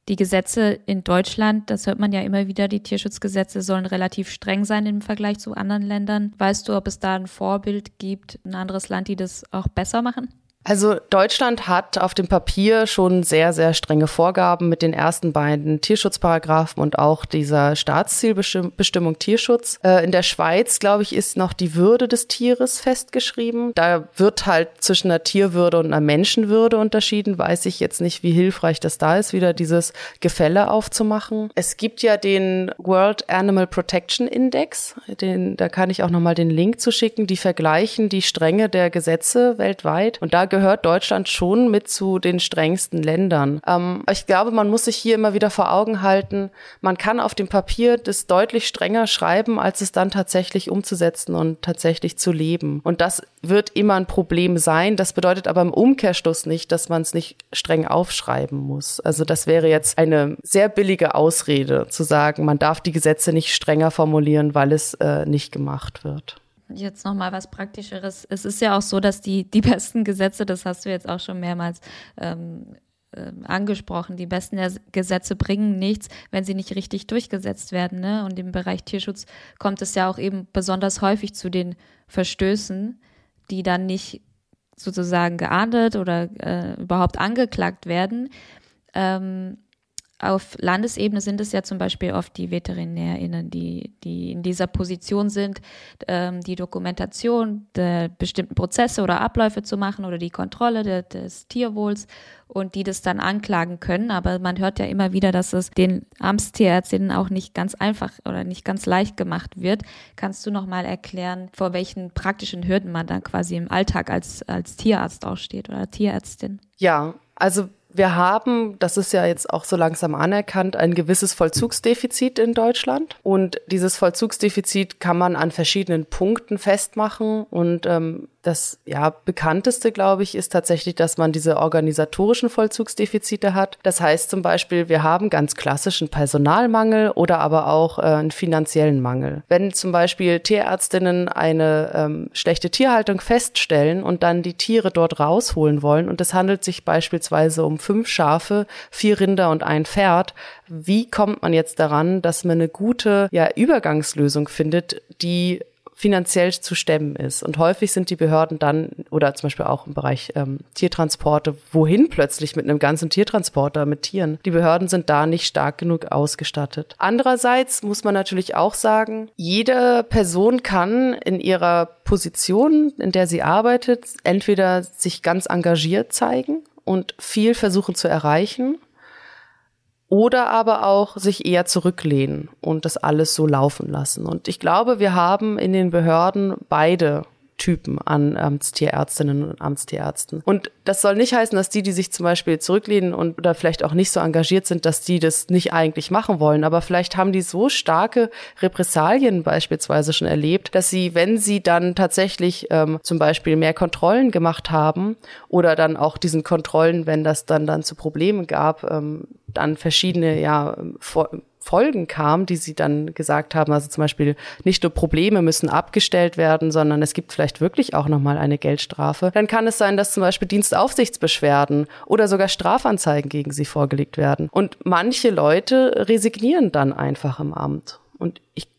die Gesetze in Deutschland, das hört man ja immer wieder, die Tierschutzgesetze sollen relativ streng sein im Vergleich zu anderen Ländern. Weißt du, ob es da ein Vorbild gibt, ein anderes Land, die das auch besser machen? Also Deutschland hat auf dem Papier schon sehr, sehr strenge Vorgaben mit den ersten beiden Tierschutzparagraphen und auch dieser Staatszielbestimmung Tierschutz. Äh, in der Schweiz, glaube ich, ist noch die Würde des Tieres festgeschrieben. Da wird halt zwischen einer Tierwürde und einer Menschenwürde unterschieden. Weiß ich jetzt nicht, wie hilfreich das da ist, wieder dieses Gefälle aufzumachen. Es gibt ja den World Animal Protection Index. Den, da kann ich auch nochmal den Link zu schicken. Die vergleichen die Strenge der Gesetze weltweit. Und da gehört Deutschland schon mit zu den strengsten Ländern. Ähm, ich glaube, man muss sich hier immer wieder vor Augen halten, man kann auf dem Papier das deutlich strenger schreiben, als es dann tatsächlich umzusetzen und tatsächlich zu leben. Und das wird immer ein Problem sein. Das bedeutet aber im Umkehrschluss nicht, dass man es nicht streng aufschreiben muss. Also das wäre jetzt eine sehr billige Ausrede zu sagen, man darf die Gesetze nicht strenger formulieren, weil es äh, nicht gemacht wird jetzt noch mal was Praktischeres. Es ist ja auch so, dass die, die besten Gesetze, das hast du jetzt auch schon mehrmals ähm, äh, angesprochen, die besten Gesetze bringen nichts, wenn sie nicht richtig durchgesetzt werden. Ne? Und im Bereich Tierschutz kommt es ja auch eben besonders häufig zu den Verstößen, die dann nicht sozusagen geahndet oder äh, überhaupt angeklagt werden. Ähm, auf Landesebene sind es ja zum Beispiel oft die VeterinärInnen, die, die in dieser Position sind, ähm, die Dokumentation der bestimmten Prozesse oder Abläufe zu machen oder die Kontrolle de, des Tierwohls und die das dann anklagen können. Aber man hört ja immer wieder, dass es den Amtstierärztinnen auch nicht ganz einfach oder nicht ganz leicht gemacht wird. Kannst du noch mal erklären, vor welchen praktischen Hürden man dann quasi im Alltag als, als Tierarzt auch steht oder Tierärztin? Ja, also wir haben, das ist ja jetzt auch so langsam anerkannt, ein gewisses Vollzugsdefizit in Deutschland. Und dieses Vollzugsdefizit kann man an verschiedenen Punkten festmachen. Und ähm, das ja bekannteste, glaube ich, ist tatsächlich, dass man diese organisatorischen Vollzugsdefizite hat. Das heißt zum Beispiel, wir haben ganz klassischen Personalmangel oder aber auch äh, einen finanziellen Mangel. Wenn zum Beispiel Tierärztinnen eine ähm, schlechte Tierhaltung feststellen und dann die Tiere dort rausholen wollen und es handelt sich beispielsweise um fünf Schafe, vier Rinder und ein Pferd, wie kommt man jetzt daran, dass man eine gute ja, Übergangslösung findet, die finanziell zu stemmen ist. Und häufig sind die Behörden dann, oder zum Beispiel auch im Bereich ähm, Tiertransporte, wohin plötzlich mit einem ganzen Tiertransporter mit Tieren? Die Behörden sind da nicht stark genug ausgestattet. Andererseits muss man natürlich auch sagen, jede Person kann in ihrer Position, in der sie arbeitet, entweder sich ganz engagiert zeigen und viel versuchen zu erreichen oder aber auch sich eher zurücklehnen und das alles so laufen lassen. Und ich glaube, wir haben in den Behörden beide Typen an Amtstierärztinnen und Amtstierärzten. Und das soll nicht heißen, dass die, die sich zum Beispiel zurücklehnen und oder vielleicht auch nicht so engagiert sind, dass die das nicht eigentlich machen wollen. Aber vielleicht haben die so starke Repressalien beispielsweise schon erlebt, dass sie, wenn sie dann tatsächlich ähm, zum Beispiel mehr Kontrollen gemacht haben oder dann auch diesen Kontrollen, wenn das dann dann zu Problemen gab, ähm, dann verschiedene ja vor, Folgen kam, die sie dann gesagt haben, also zum Beispiel nicht nur Probleme müssen abgestellt werden, sondern es gibt vielleicht wirklich auch nochmal eine Geldstrafe, dann kann es sein, dass zum Beispiel Dienstaufsichtsbeschwerden oder sogar Strafanzeigen gegen sie vorgelegt werden. Und manche Leute resignieren dann einfach im Amt. Und ich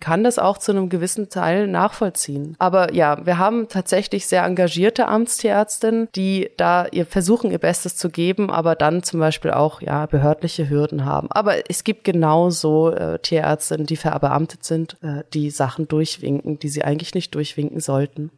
kann das auch zu einem gewissen Teil nachvollziehen. Aber ja, wir haben tatsächlich sehr engagierte Amtstierärztinnen, die da ihr versuchen, ihr Bestes zu geben, aber dann zum Beispiel auch ja behördliche Hürden haben. Aber es gibt genauso äh, Tierärztinnen, die verbeamtet sind, äh, die Sachen durchwinken, die sie eigentlich nicht durchwinken sollten.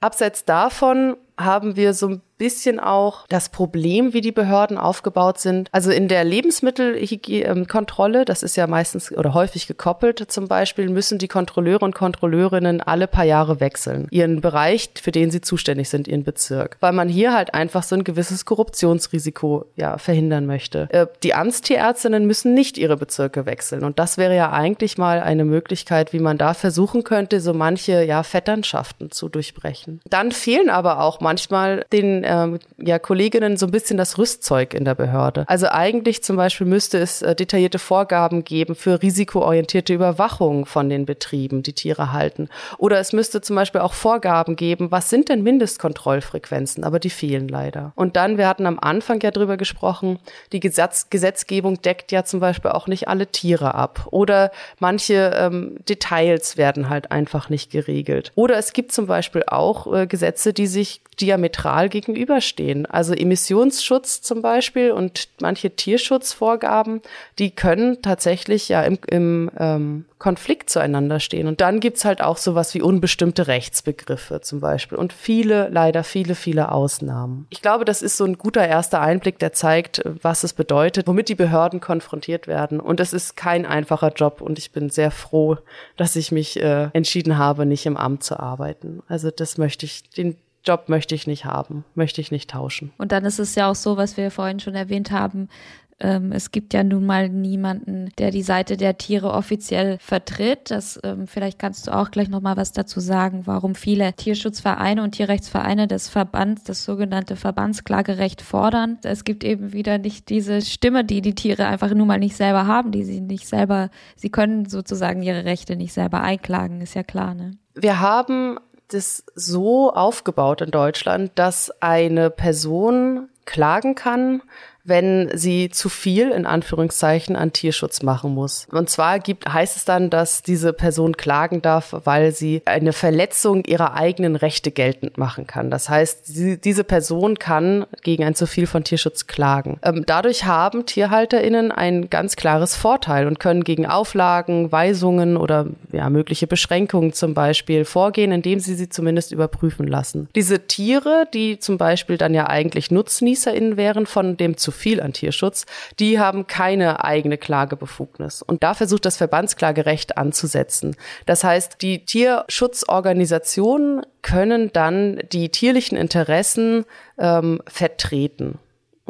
Abseits davon haben wir so ein bisschen auch das Problem, wie die Behörden aufgebaut sind. Also in der Lebensmittelkontrolle, das ist ja meistens oder häufig gekoppelt zum Beispiel, müssen die Kontrolleure und Kontrolleurinnen alle paar Jahre wechseln. Ihren Bereich, für den sie zuständig sind, ihren Bezirk. Weil man hier halt einfach so ein gewisses Korruptionsrisiko ja verhindern möchte. Äh, die Amtstierärztinnen müssen nicht ihre Bezirke wechseln. Und das wäre ja eigentlich mal eine Möglichkeit, wie man da versuchen könnte, so manche ja Vetternschaften zu durchbrechen. Dann fehlen aber auch manchmal den ähm, ja, Kolleginnen so ein bisschen das Rüstzeug in der Behörde. Also eigentlich zum Beispiel müsste es äh, detaillierte Vorgaben geben für risikoorientierte Überwachung von den Betrieben, die Tiere halten. Oder es müsste zum Beispiel auch Vorgaben geben, was sind denn Mindestkontrollfrequenzen, aber die fehlen leider. Und dann, wir hatten am Anfang ja drüber gesprochen, die Gesetz Gesetzgebung deckt ja zum Beispiel auch nicht alle Tiere ab. Oder manche ähm, Details werden halt einfach nicht geregelt. Oder es gibt zum Beispiel auch äh, Gesetze, die sich diametral gegenüberstehen. Also Emissionsschutz zum Beispiel und manche Tierschutzvorgaben, die können tatsächlich ja im, im ähm, Konflikt zueinander stehen. Und dann gibt's halt auch sowas wie unbestimmte Rechtsbegriffe zum Beispiel und viele, leider viele, viele Ausnahmen. Ich glaube, das ist so ein guter erster Einblick, der zeigt, was es bedeutet, womit die Behörden konfrontiert werden. Und es ist kein einfacher Job und ich bin sehr froh, dass ich mich äh, entschieden habe, nicht im Amt zu arbeiten. Also das möchte ich, den Job möchte ich nicht haben, möchte ich nicht tauschen. Und dann ist es ja auch so, was wir vorhin schon erwähnt haben, ähm, es gibt ja nun mal niemanden, der die Seite der Tiere offiziell vertritt. Das ähm, vielleicht kannst du auch gleich noch mal was dazu sagen, warum viele Tierschutzvereine und Tierrechtsvereine des Verbands, das sogenannte Verbandsklagerecht fordern. Es gibt eben wieder nicht diese Stimme, die die Tiere einfach nun mal nicht selber haben, die sie nicht selber, sie können sozusagen ihre Rechte nicht selber einklagen, ist ja klar, ne? Wir haben das so aufgebaut in Deutschland, dass eine Person klagen kann, wenn sie zu viel in Anführungszeichen an Tierschutz machen muss. Und zwar gibt, heißt es dann, dass diese Person klagen darf, weil sie eine Verletzung ihrer eigenen Rechte geltend machen kann. Das heißt, sie, diese Person kann gegen ein zu viel von Tierschutz klagen. Ähm, dadurch haben TierhalterInnen ein ganz klares Vorteil und können gegen Auflagen, Weisungen oder ja, mögliche Beschränkungen zum Beispiel vorgehen, indem sie sie zumindest überprüfen lassen. Diese Tiere, die zum Beispiel dann ja eigentlich NutznießerInnen wären von dem zu viel an Tierschutz, die haben keine eigene Klagebefugnis. Und da versucht das Verbandsklagerecht anzusetzen. Das heißt, die Tierschutzorganisationen können dann die tierlichen Interessen ähm, vertreten.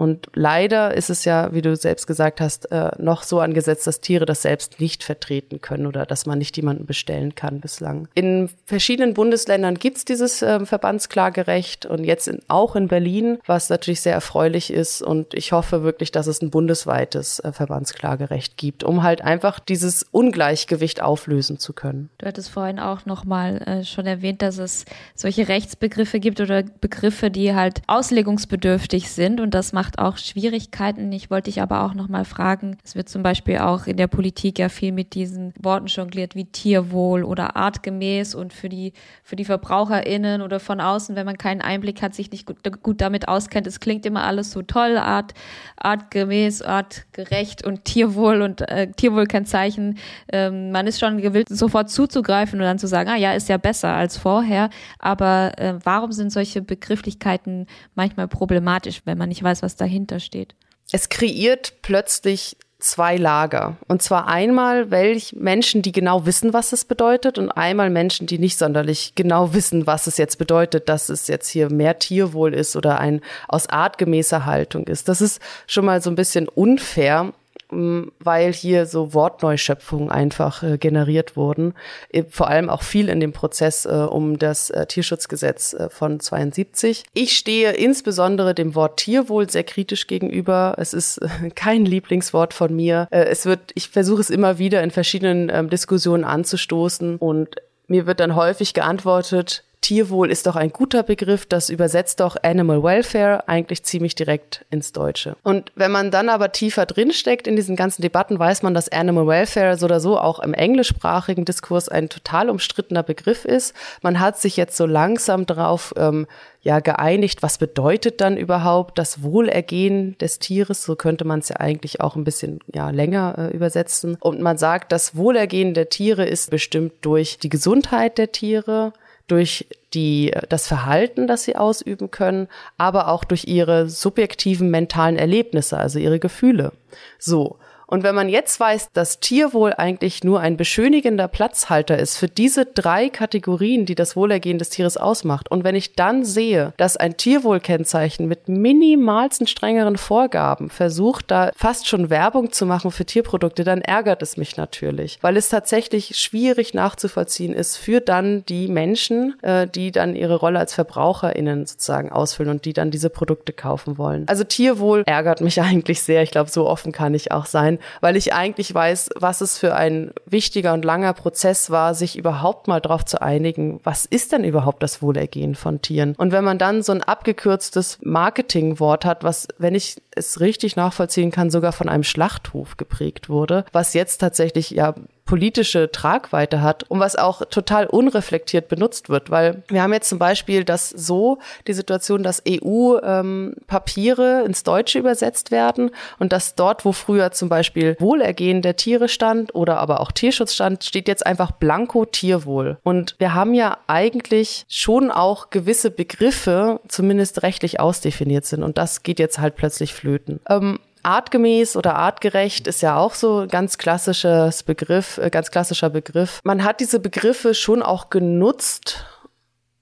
Und leider ist es ja, wie du selbst gesagt hast, äh, noch so angesetzt, dass Tiere das selbst nicht vertreten können oder dass man nicht jemanden bestellen kann bislang. In verschiedenen Bundesländern gibt's dieses äh, Verbandsklagerecht und jetzt in, auch in Berlin, was natürlich sehr erfreulich ist. Und ich hoffe wirklich, dass es ein bundesweites äh, Verbandsklagerecht gibt, um halt einfach dieses Ungleichgewicht auflösen zu können. Du hattest vorhin auch nochmal äh, schon erwähnt, dass es solche Rechtsbegriffe gibt oder Begriffe, die halt auslegungsbedürftig sind und dass man macht auch Schwierigkeiten. Ich wollte dich aber auch noch mal fragen, es wird zum Beispiel auch in der Politik ja viel mit diesen Worten jongliert wie Tierwohl oder artgemäß und für die, für die VerbraucherInnen oder von außen, wenn man keinen Einblick hat, sich nicht gut, gut damit auskennt, es klingt immer alles so toll, Art, artgemäß, artgerecht und Tierwohl und äh, Tierwohlkennzeichen. Ähm, man ist schon gewillt, sofort zuzugreifen und dann zu sagen, ah ja, ist ja besser als vorher. Aber äh, warum sind solche Begrifflichkeiten manchmal problematisch, wenn man nicht weiß, was was dahinter steht. Es kreiert plötzlich zwei Lager. Und zwar einmal welch Menschen, die genau wissen, was es bedeutet, und einmal Menschen, die nicht sonderlich genau wissen, was es jetzt bedeutet, dass es jetzt hier mehr Tierwohl ist oder ein aus artgemäßer Haltung ist. Das ist schon mal so ein bisschen unfair weil hier so Wortneuschöpfungen einfach äh, generiert wurden. Äh, vor allem auch viel in dem Prozess äh, um das äh, Tierschutzgesetz äh, von 72. Ich stehe insbesondere dem Wort Tierwohl sehr kritisch gegenüber. Es ist kein Lieblingswort von mir. es wird, ich versuche es immer wieder in verschiedenen ähm, Diskussionen anzustoßen und mir wird dann häufig geantwortet, Tierwohl ist doch ein guter Begriff, das übersetzt doch Animal Welfare eigentlich ziemlich direkt ins Deutsche. Und wenn man dann aber tiefer drinsteckt in diesen ganzen Debatten, weiß man, dass Animal Welfare so oder so auch im englischsprachigen Diskurs ein total umstrittener Begriff ist. Man hat sich jetzt so langsam drauf ähm, ja geeinigt, was bedeutet dann überhaupt das Wohlergehen des Tieres? So könnte man es ja eigentlich auch ein bisschen ja länger äh, übersetzen. Und man sagt, das Wohlergehen der Tiere ist bestimmt durch die Gesundheit der Tiere, durch die, das Verhalten, das sie ausüben können, aber auch durch ihre subjektiven mentalen Erlebnisse, also ihre Gefühle. So. Und wenn man jetzt weiß, dass Tierwohl eigentlich nur ein beschönigender Platzhalter ist für diese drei Kategorien, die das Wohlergehen des Tieres ausmacht, und wenn ich dann sehe, dass ein Tierwohlkennzeichen mit minimalsten strengeren Vorgaben versucht, da fast schon Werbung zu machen für Tierprodukte, dann ärgert es mich natürlich, weil es tatsächlich schwierig nachzuvollziehen ist für dann die Menschen, äh, die dann ihre Rolle als VerbraucherInnen sozusagen ausfüllen und die dann diese Produkte kaufen wollen. Also Tierwohl ärgert mich eigentlich sehr. Ich glaube, so offen kann ich auch sein weil ich eigentlich weiß, was es für ein wichtiger und langer Prozess war, sich überhaupt mal darauf zu einigen, was ist denn überhaupt das Wohlergehen von Tieren? Und wenn man dann so ein abgekürztes Marketingwort hat, was, wenn ich es richtig nachvollziehen kann, sogar von einem Schlachthof geprägt wurde, was jetzt tatsächlich ja politische Tragweite hat und was auch total unreflektiert benutzt wird, weil wir haben jetzt zum Beispiel das so, die Situation, dass EU-Papiere ähm, ins Deutsche übersetzt werden und dass dort, wo früher zum Beispiel Wohlergehen der Tiere stand oder aber auch Tierschutz stand, steht jetzt einfach blanko Tierwohl. Und wir haben ja eigentlich schon auch gewisse Begriffe, zumindest rechtlich ausdefiniert sind und das geht jetzt halt plötzlich flöten. Ähm, Artgemäß oder artgerecht ist ja auch so ein ganz klassisches Begriff, äh, ganz klassischer Begriff. Man hat diese Begriffe schon auch genutzt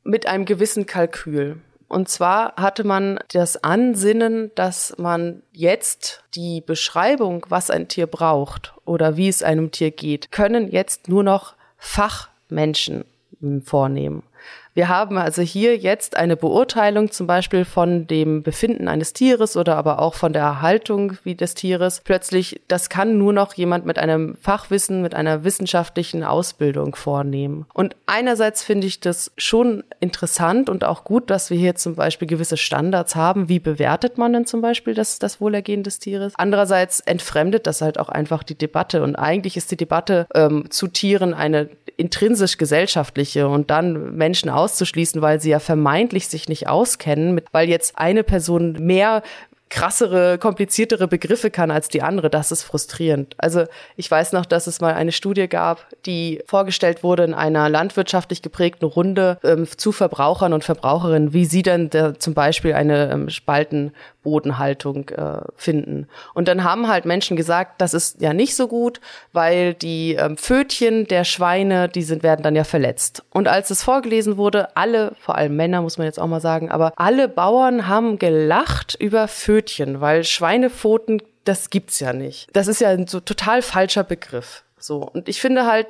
mit einem gewissen Kalkül. Und zwar hatte man das Ansinnen, dass man jetzt die Beschreibung, was ein Tier braucht oder wie es einem Tier geht, können jetzt nur noch Fachmenschen vornehmen. Wir haben also hier jetzt eine Beurteilung zum Beispiel von dem Befinden eines Tieres oder aber auch von der Erhaltung wie des Tieres. Plötzlich, das kann nur noch jemand mit einem Fachwissen, mit einer wissenschaftlichen Ausbildung vornehmen. Und einerseits finde ich das schon interessant und auch gut, dass wir hier zum Beispiel gewisse Standards haben. Wie bewertet man denn zum Beispiel das, das Wohlergehen des Tieres? Andererseits entfremdet das halt auch einfach die Debatte. Und eigentlich ist die Debatte ähm, zu Tieren eine intrinsisch gesellschaftliche und dann Menschen auszuschließen, weil sie ja vermeintlich sich nicht auskennen, weil jetzt eine Person mehr krassere, kompliziertere Begriffe kann als die andere, das ist frustrierend. Also ich weiß noch, dass es mal eine Studie gab, die vorgestellt wurde in einer landwirtschaftlich geprägten Runde ähm, zu Verbrauchern und Verbraucherinnen, wie sie denn zum Beispiel eine ähm, Spaltenbodenhaltung äh, finden. Und dann haben halt Menschen gesagt, das ist ja nicht so gut, weil die ähm, Pfötchen der Schweine, die sind, werden dann ja verletzt. Und als es vorgelesen wurde, alle, vor allem Männer, muss man jetzt auch mal sagen, aber alle Bauern haben gelacht über Pfötchen, weil Schweinepfoten, das gibt's ja nicht. Das ist ja ein so total falscher Begriff. So. Und ich finde halt,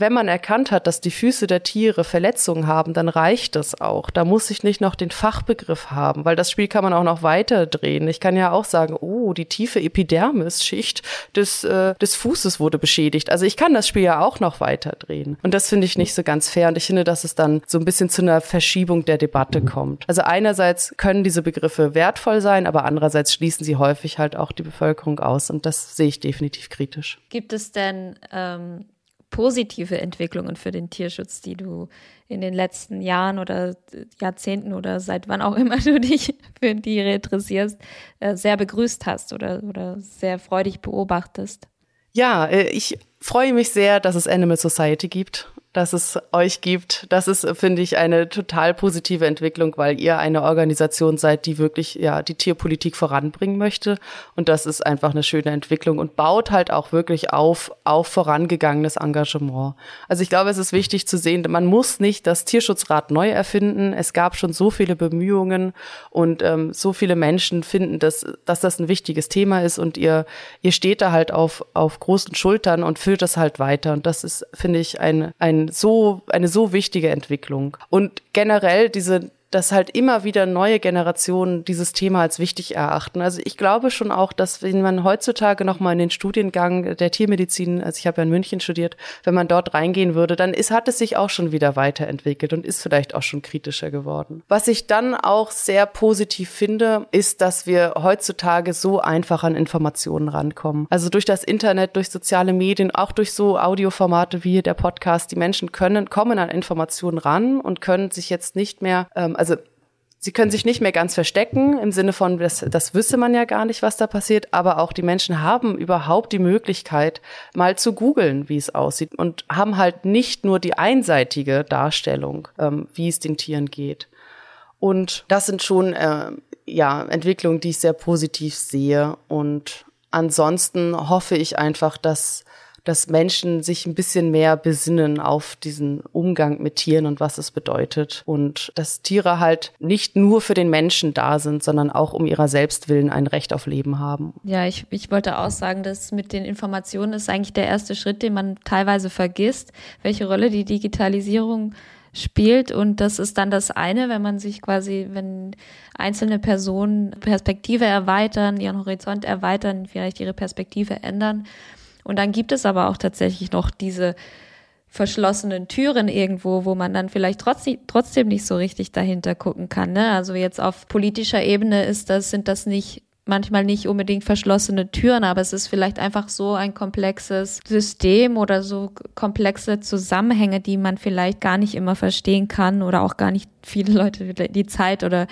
wenn man erkannt hat, dass die Füße der Tiere Verletzungen haben, dann reicht das auch. Da muss ich nicht noch den Fachbegriff haben, weil das Spiel kann man auch noch weiter drehen. Ich kann ja auch sagen, oh, die tiefe Epidermisschicht des, äh, des Fußes wurde beschädigt. Also ich kann das Spiel ja auch noch weiter drehen. Und das finde ich nicht so ganz fair. Und ich finde, dass es dann so ein bisschen zu einer Verschiebung der Debatte kommt. Also einerseits können diese Begriffe wertvoll sein, aber andererseits schließen sie häufig halt auch die Bevölkerung aus. Und das sehe ich definitiv kritisch. Gibt es denn ähm positive Entwicklungen für den Tierschutz, die du in den letzten Jahren oder Jahrzehnten oder seit wann auch immer du dich für Tiere interessierst, äh, sehr begrüßt hast oder, oder sehr freudig beobachtest? Ja, äh, ich freue mich sehr, dass es Animal Society gibt dass es euch gibt. Das ist, finde ich, eine total positive Entwicklung, weil ihr eine Organisation seid, die wirklich ja die Tierpolitik voranbringen möchte. Und das ist einfach eine schöne Entwicklung und baut halt auch wirklich auf auf vorangegangenes Engagement. Also ich glaube, es ist wichtig zu sehen, man muss nicht das Tierschutzrad neu erfinden. Es gab schon so viele Bemühungen und ähm, so viele Menschen finden, dass, dass das ein wichtiges Thema ist und ihr, ihr steht da halt auf, auf großen Schultern und führt das halt weiter. Und das ist, finde ich, ein, ein so, eine so wichtige Entwicklung. Und generell diese dass halt immer wieder neue Generationen dieses Thema als wichtig erachten. Also ich glaube schon auch, dass wenn man heutzutage noch mal in den Studiengang der Tiermedizin, also ich habe ja in München studiert, wenn man dort reingehen würde, dann ist, hat es sich auch schon wieder weiterentwickelt und ist vielleicht auch schon kritischer geworden. Was ich dann auch sehr positiv finde, ist, dass wir heutzutage so einfach an Informationen rankommen. Also durch das Internet, durch soziale Medien, auch durch so Audioformate wie der Podcast, die Menschen können, kommen an Informationen ran und können sich jetzt nicht mehr ähm, also sie können sich nicht mehr ganz verstecken im Sinne von, das, das wüsste man ja gar nicht, was da passiert, aber auch die Menschen haben überhaupt die Möglichkeit, mal zu googeln, wie es aussieht und haben halt nicht nur die einseitige Darstellung, ähm, wie es den Tieren geht. Und das sind schon äh, ja Entwicklungen, die ich sehr positiv sehe. Und ansonsten hoffe ich einfach, dass dass Menschen sich ein bisschen mehr besinnen auf diesen Umgang mit Tieren und was es bedeutet. Und dass Tiere halt nicht nur für den Menschen da sind, sondern auch um ihrer selbst willen ein Recht auf Leben haben. Ja, ich, ich wollte auch sagen, dass mit den Informationen ist eigentlich der erste Schritt, den man teilweise vergisst, welche Rolle die Digitalisierung spielt und das ist dann das eine, wenn man sich quasi, wenn einzelne Personen Perspektive erweitern, ihren Horizont erweitern, vielleicht ihre Perspektive ändern, und dann gibt es aber auch tatsächlich noch diese verschlossenen Türen irgendwo, wo man dann vielleicht trotzdem, trotzdem nicht so richtig dahinter gucken kann. Ne? Also jetzt auf politischer Ebene ist das, sind das nicht manchmal nicht unbedingt verschlossene Türen, aber es ist vielleicht einfach so ein komplexes System oder so komplexe Zusammenhänge, die man vielleicht gar nicht immer verstehen kann oder auch gar nicht viele Leute die Zeit oder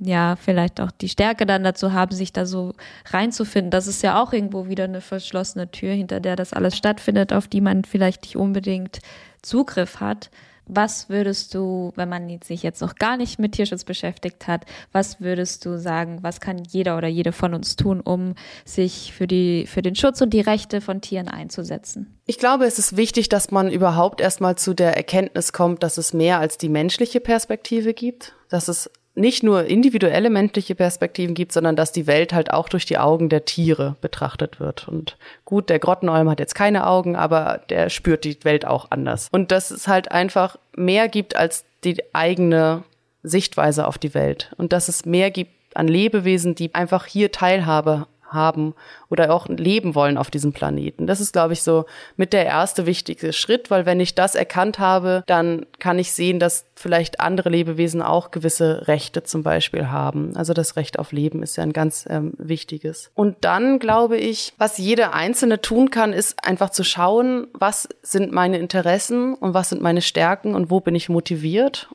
ja, vielleicht auch die Stärke dann dazu haben, sich da so reinzufinden. Das ist ja auch irgendwo wieder eine verschlossene Tür, hinter der das alles stattfindet, auf die man vielleicht nicht unbedingt Zugriff hat. Was würdest du, wenn man sich jetzt noch gar nicht mit Tierschutz beschäftigt hat, was würdest du sagen, was kann jeder oder jede von uns tun, um sich für die, für den Schutz und die Rechte von Tieren einzusetzen? Ich glaube, es ist wichtig, dass man überhaupt erstmal zu der Erkenntnis kommt, dass es mehr als die menschliche Perspektive gibt, dass es nicht nur individuelle menschliche Perspektiven gibt, sondern dass die Welt halt auch durch die Augen der Tiere betrachtet wird. Und gut, der Grottenolm hat jetzt keine Augen, aber der spürt die Welt auch anders. Und dass es halt einfach mehr gibt als die eigene Sichtweise auf die Welt. Und dass es mehr gibt an Lebewesen, die einfach hier Teilhabe haben oder auch leben wollen auf diesem Planeten. Das ist, glaube ich, so mit der erste wichtige Schritt, weil wenn ich das erkannt habe, dann kann ich sehen, dass vielleicht andere Lebewesen auch gewisse Rechte zum Beispiel haben. Also das Recht auf Leben ist ja ein ganz ähm, wichtiges. Und dann glaube ich, was jeder Einzelne tun kann, ist einfach zu schauen, was sind meine Interessen und was sind meine Stärken und wo bin ich motiviert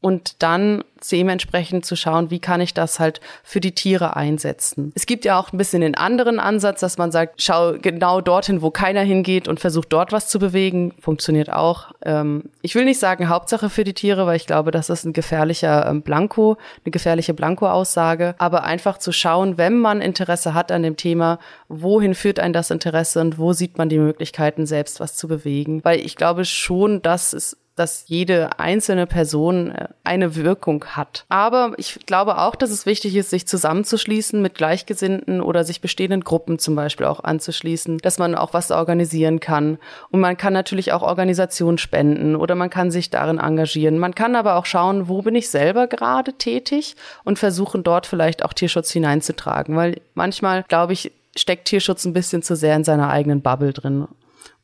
und dann dementsprechend zu schauen, wie kann ich das halt für die Tiere einsetzen. Es gibt ja auch ein bisschen den anderen Ansatz, dass man sagt, schau genau dorthin, wo keiner hingeht und versucht dort was zu bewegen. Funktioniert auch. Ähm, ich will nicht sagen Hauptsache für die Tiere, weil ich glaube, das ist ein gefährlicher ähm, Blanko, eine gefährliche Blanko-Aussage. Aber einfach zu schauen, wenn man Interesse hat an dem Thema, wohin führt ein das Interesse und wo sieht man die Möglichkeiten, selbst was zu bewegen. Weil ich glaube schon, dass es dass jede einzelne Person äh, eine Wirkung hat. Aber ich glaube auch, dass es wichtig ist, sich zusammenzuschließen mit Gleichgesinnten oder sich bestehenden Gruppen zum Beispiel auch anzuschließen, dass man auch was organisieren kann. Und man kann natürlich auch Organisationen spenden oder man kann sich darin engagieren. Man kann aber auch schauen, wo bin ich selber gerade tätig und versuchen dort vielleicht auch Tierschutz hineinzutragen, weil manchmal, glaube ich, steckt Tierschutz ein bisschen zu sehr in seiner eigenen Bubble drin.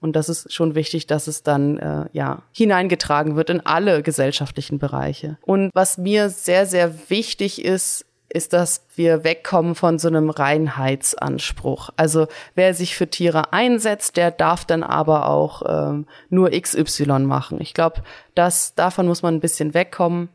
Und das ist schon wichtig, dass es dann äh, ja hineingetragen wird in alle gesellschaftlichen Bereiche. Und was mir sehr, sehr wichtig ist, ist, dass wir wegkommen von so einem Reinheitsanspruch. Also wer sich für Tiere einsetzt, der darf dann aber auch ähm, nur XY machen. Ich glaube, dass davon muss man ein bisschen wegkommen.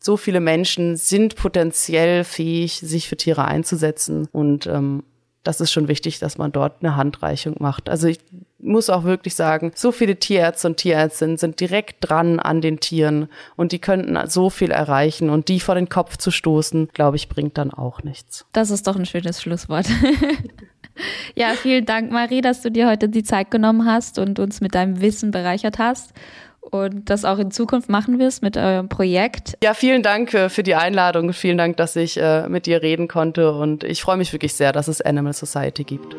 So viele Menschen sind potenziell fähig, sich für Tiere einzusetzen und ähm, das ist schon wichtig, dass man dort eine Handreichung macht. Also ich, muss auch wirklich sagen, so viele Tierärzte und Tierärztinnen sind direkt dran an den Tieren und die könnten so viel erreichen und die vor den Kopf zu stoßen, glaube ich, bringt dann auch nichts. Das ist doch ein schönes Schlusswort. ja, vielen Dank, Marie, dass du dir heute die Zeit genommen hast und uns mit deinem Wissen bereichert hast und das auch in Zukunft machen wirst mit eurem Projekt. Ja, vielen Dank äh, für die Einladung. Vielen Dank, dass ich äh, mit dir reden konnte und ich freue mich wirklich sehr, dass es Animal Society gibt.